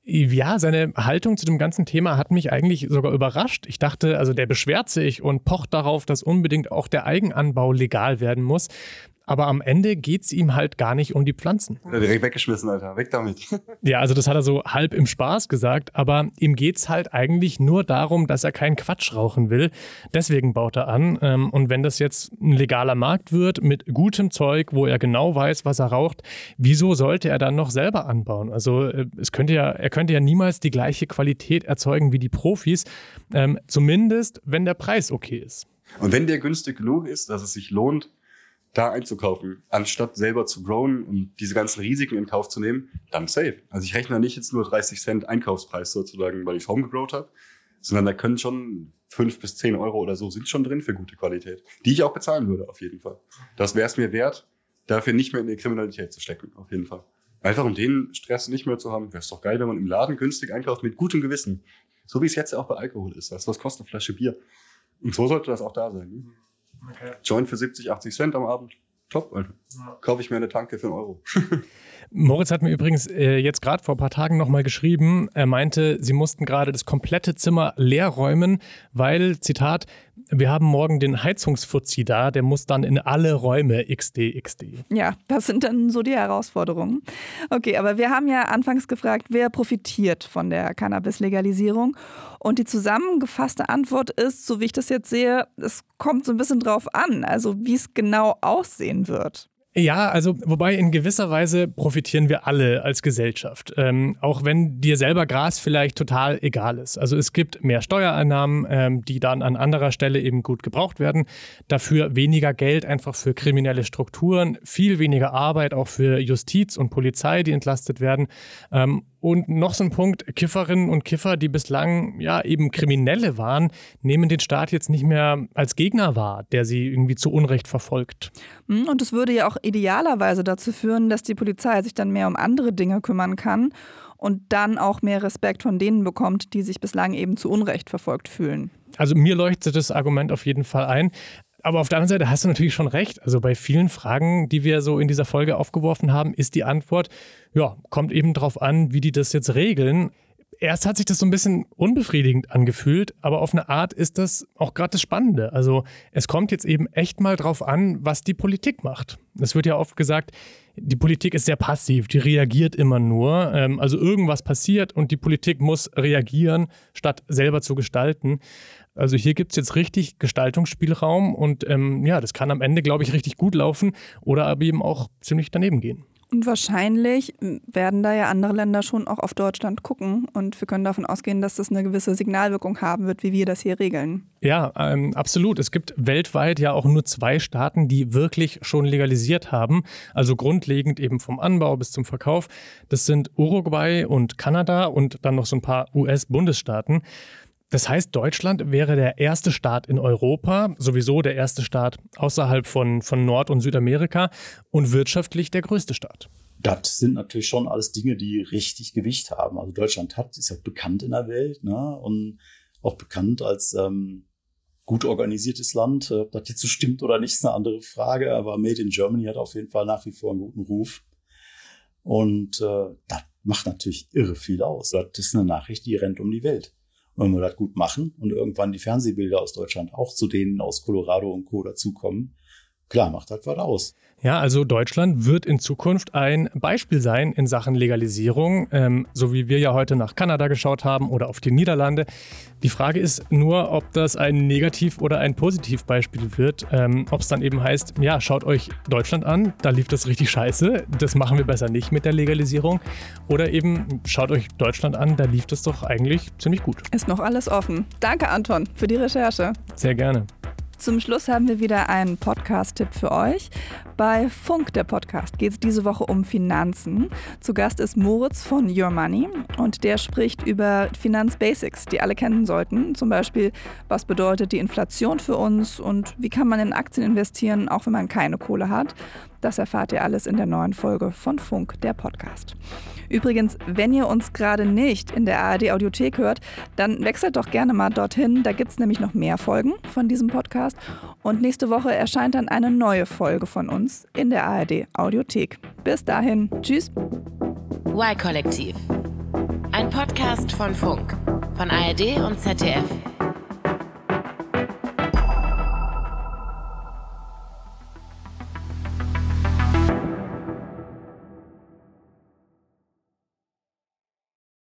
Ja, seine Haltung zu dem ganzen Thema hat mich eigentlich sogar überrascht. Ich dachte, also der beschwert sich und pocht darauf, dass unbedingt auch der Eigenanbau legal werden muss. Aber am Ende geht es ihm halt gar nicht um die Pflanzen. Ja, direkt weggeschmissen, Alter. Weg damit. Ja, also das hat er so halb im Spaß gesagt, aber ihm geht es halt eigentlich nur darum, dass er keinen Quatsch rauchen will. Deswegen baut er an. Ähm, und wenn das jetzt ein legaler Markt wird mit gutem Zeug, wo er genau weiß, was er raucht, wieso sollte er dann noch selber anbauen? Also äh, es könnte ja, er könnte ja niemals die gleiche Qualität erzeugen wie die Profis. Ähm, zumindest, wenn der Preis okay ist. Und wenn der günstig genug ist, dass es sich lohnt, da einzukaufen, anstatt selber zu growen und diese ganzen Risiken in Kauf zu nehmen, dann safe. Also ich rechne da nicht jetzt nur 30 Cent Einkaufspreis sozusagen, weil ich Home gegrowt habe, sondern da können schon fünf bis zehn Euro oder so sind schon drin für gute Qualität, die ich auch bezahlen würde auf jeden Fall. Das wäre es mir wert, dafür nicht mehr in die Kriminalität zu stecken, auf jeden Fall. Einfach um den Stress nicht mehr zu haben, wäre es doch geil, wenn man im Laden günstig einkauft mit gutem Gewissen. So wie es jetzt auch bei Alkohol ist. Was kostet eine Flasche Bier? Und so sollte das auch da sein. Ne? Okay. Joint für 70, 80 Cent am Abend. Top, Alter. Ja. Kaufe ich mir eine Tanke für einen Euro. Moritz hat mir übrigens äh, jetzt gerade vor ein paar Tagen nochmal geschrieben. Er meinte, sie mussten gerade das komplette Zimmer leer räumen, weil, Zitat, wir haben morgen den Heizungsfuzzi da, der muss dann in alle Räume XD, XD. Ja, das sind dann so die Herausforderungen. Okay, aber wir haben ja anfangs gefragt, wer profitiert von der Cannabis-Legalisierung? Und die zusammengefasste Antwort ist, so wie ich das jetzt sehe, es kommt so ein bisschen drauf an, also wie es genau aussehen wird. Ja, also wobei in gewisser Weise profitieren wir alle als Gesellschaft, ähm, auch wenn dir selber Gras vielleicht total egal ist. Also es gibt mehr Steuereinnahmen, ähm, die dann an anderer Stelle eben gut gebraucht werden, dafür weniger Geld einfach für kriminelle Strukturen, viel weniger Arbeit auch für Justiz und Polizei, die entlastet werden. Ähm, und noch so ein Punkt, Kifferinnen und Kiffer, die bislang ja eben Kriminelle waren, nehmen den Staat jetzt nicht mehr als Gegner wahr, der sie irgendwie zu Unrecht verfolgt. Hm, und es würde ja auch idealerweise dazu führen, dass die Polizei sich dann mehr um andere Dinge kümmern kann und dann auch mehr Respekt von denen bekommt, die sich bislang eben zu Unrecht verfolgt fühlen. Also mir leuchtet das Argument auf jeden Fall ein. Aber auf der anderen Seite hast du natürlich schon recht. Also bei vielen Fragen, die wir so in dieser Folge aufgeworfen haben, ist die Antwort, ja, kommt eben drauf an, wie die das jetzt regeln. Erst hat sich das so ein bisschen unbefriedigend angefühlt, aber auf eine Art ist das auch gerade das Spannende. Also es kommt jetzt eben echt mal drauf an, was die Politik macht. Es wird ja oft gesagt, die Politik ist sehr passiv, die reagiert immer nur. Ähm, also irgendwas passiert und die Politik muss reagieren, statt selber zu gestalten. Also hier gibt es jetzt richtig Gestaltungsspielraum und ähm, ja, das kann am Ende, glaube ich, richtig gut laufen oder aber eben auch ziemlich daneben gehen. Und wahrscheinlich werden da ja andere Länder schon auch auf Deutschland gucken. Und wir können davon ausgehen, dass das eine gewisse Signalwirkung haben wird, wie wir das hier regeln. Ja, ähm, absolut. Es gibt weltweit ja auch nur zwei Staaten, die wirklich schon legalisiert haben. Also grundlegend eben vom Anbau bis zum Verkauf. Das sind Uruguay und Kanada und dann noch so ein paar US-Bundesstaaten. Das heißt, Deutschland wäre der erste Staat in Europa, sowieso der erste Staat außerhalb von, von Nord- und Südamerika und wirtschaftlich der größte Staat. Das sind natürlich schon alles Dinge, die richtig Gewicht haben. Also Deutschland hat, ist ja bekannt in der Welt ne? und auch bekannt als ähm, gut organisiertes Land. Ob das jetzt so stimmt oder nicht, ist eine andere Frage. Aber Made in Germany hat auf jeden Fall nach wie vor einen guten Ruf. Und äh, das macht natürlich irre viel aus. Das ist eine Nachricht, die rennt um die Welt wenn wir das gut machen und irgendwann die Fernsehbilder aus Deutschland auch zu denen aus Colorado und Co. dazukommen, klar, macht das was aus. Ja, also Deutschland wird in Zukunft ein Beispiel sein in Sachen Legalisierung, ähm, so wie wir ja heute nach Kanada geschaut haben oder auf die Niederlande. Die Frage ist nur, ob das ein Negativ- oder ein Positivbeispiel wird. Ähm, ob es dann eben heißt, ja, schaut euch Deutschland an, da lief das richtig scheiße, das machen wir besser nicht mit der Legalisierung. Oder eben schaut euch Deutschland an, da lief das doch eigentlich ziemlich gut. Ist noch alles offen. Danke, Anton, für die Recherche. Sehr gerne. Zum Schluss haben wir wieder einen Podcast-Tipp für euch. Bei Funk, der Podcast, geht es diese Woche um Finanzen. Zu Gast ist Moritz von Your Money und der spricht über Finanzbasics, die alle kennen sollten. Zum Beispiel, was bedeutet die Inflation für uns und wie kann man in Aktien investieren, auch wenn man keine Kohle hat. Das erfahrt ihr alles in der neuen Folge von Funk, der Podcast. Übrigens, wenn ihr uns gerade nicht in der ARD Audiothek hört, dann wechselt doch gerne mal dorthin. Da gibt es nämlich noch mehr Folgen von diesem Podcast. Und nächste Woche erscheint dann eine neue Folge von uns in der ARD Audiothek. Bis dahin, tschüss. Y-Kollektiv. Ein Podcast von Funk, von ARD und ZDF.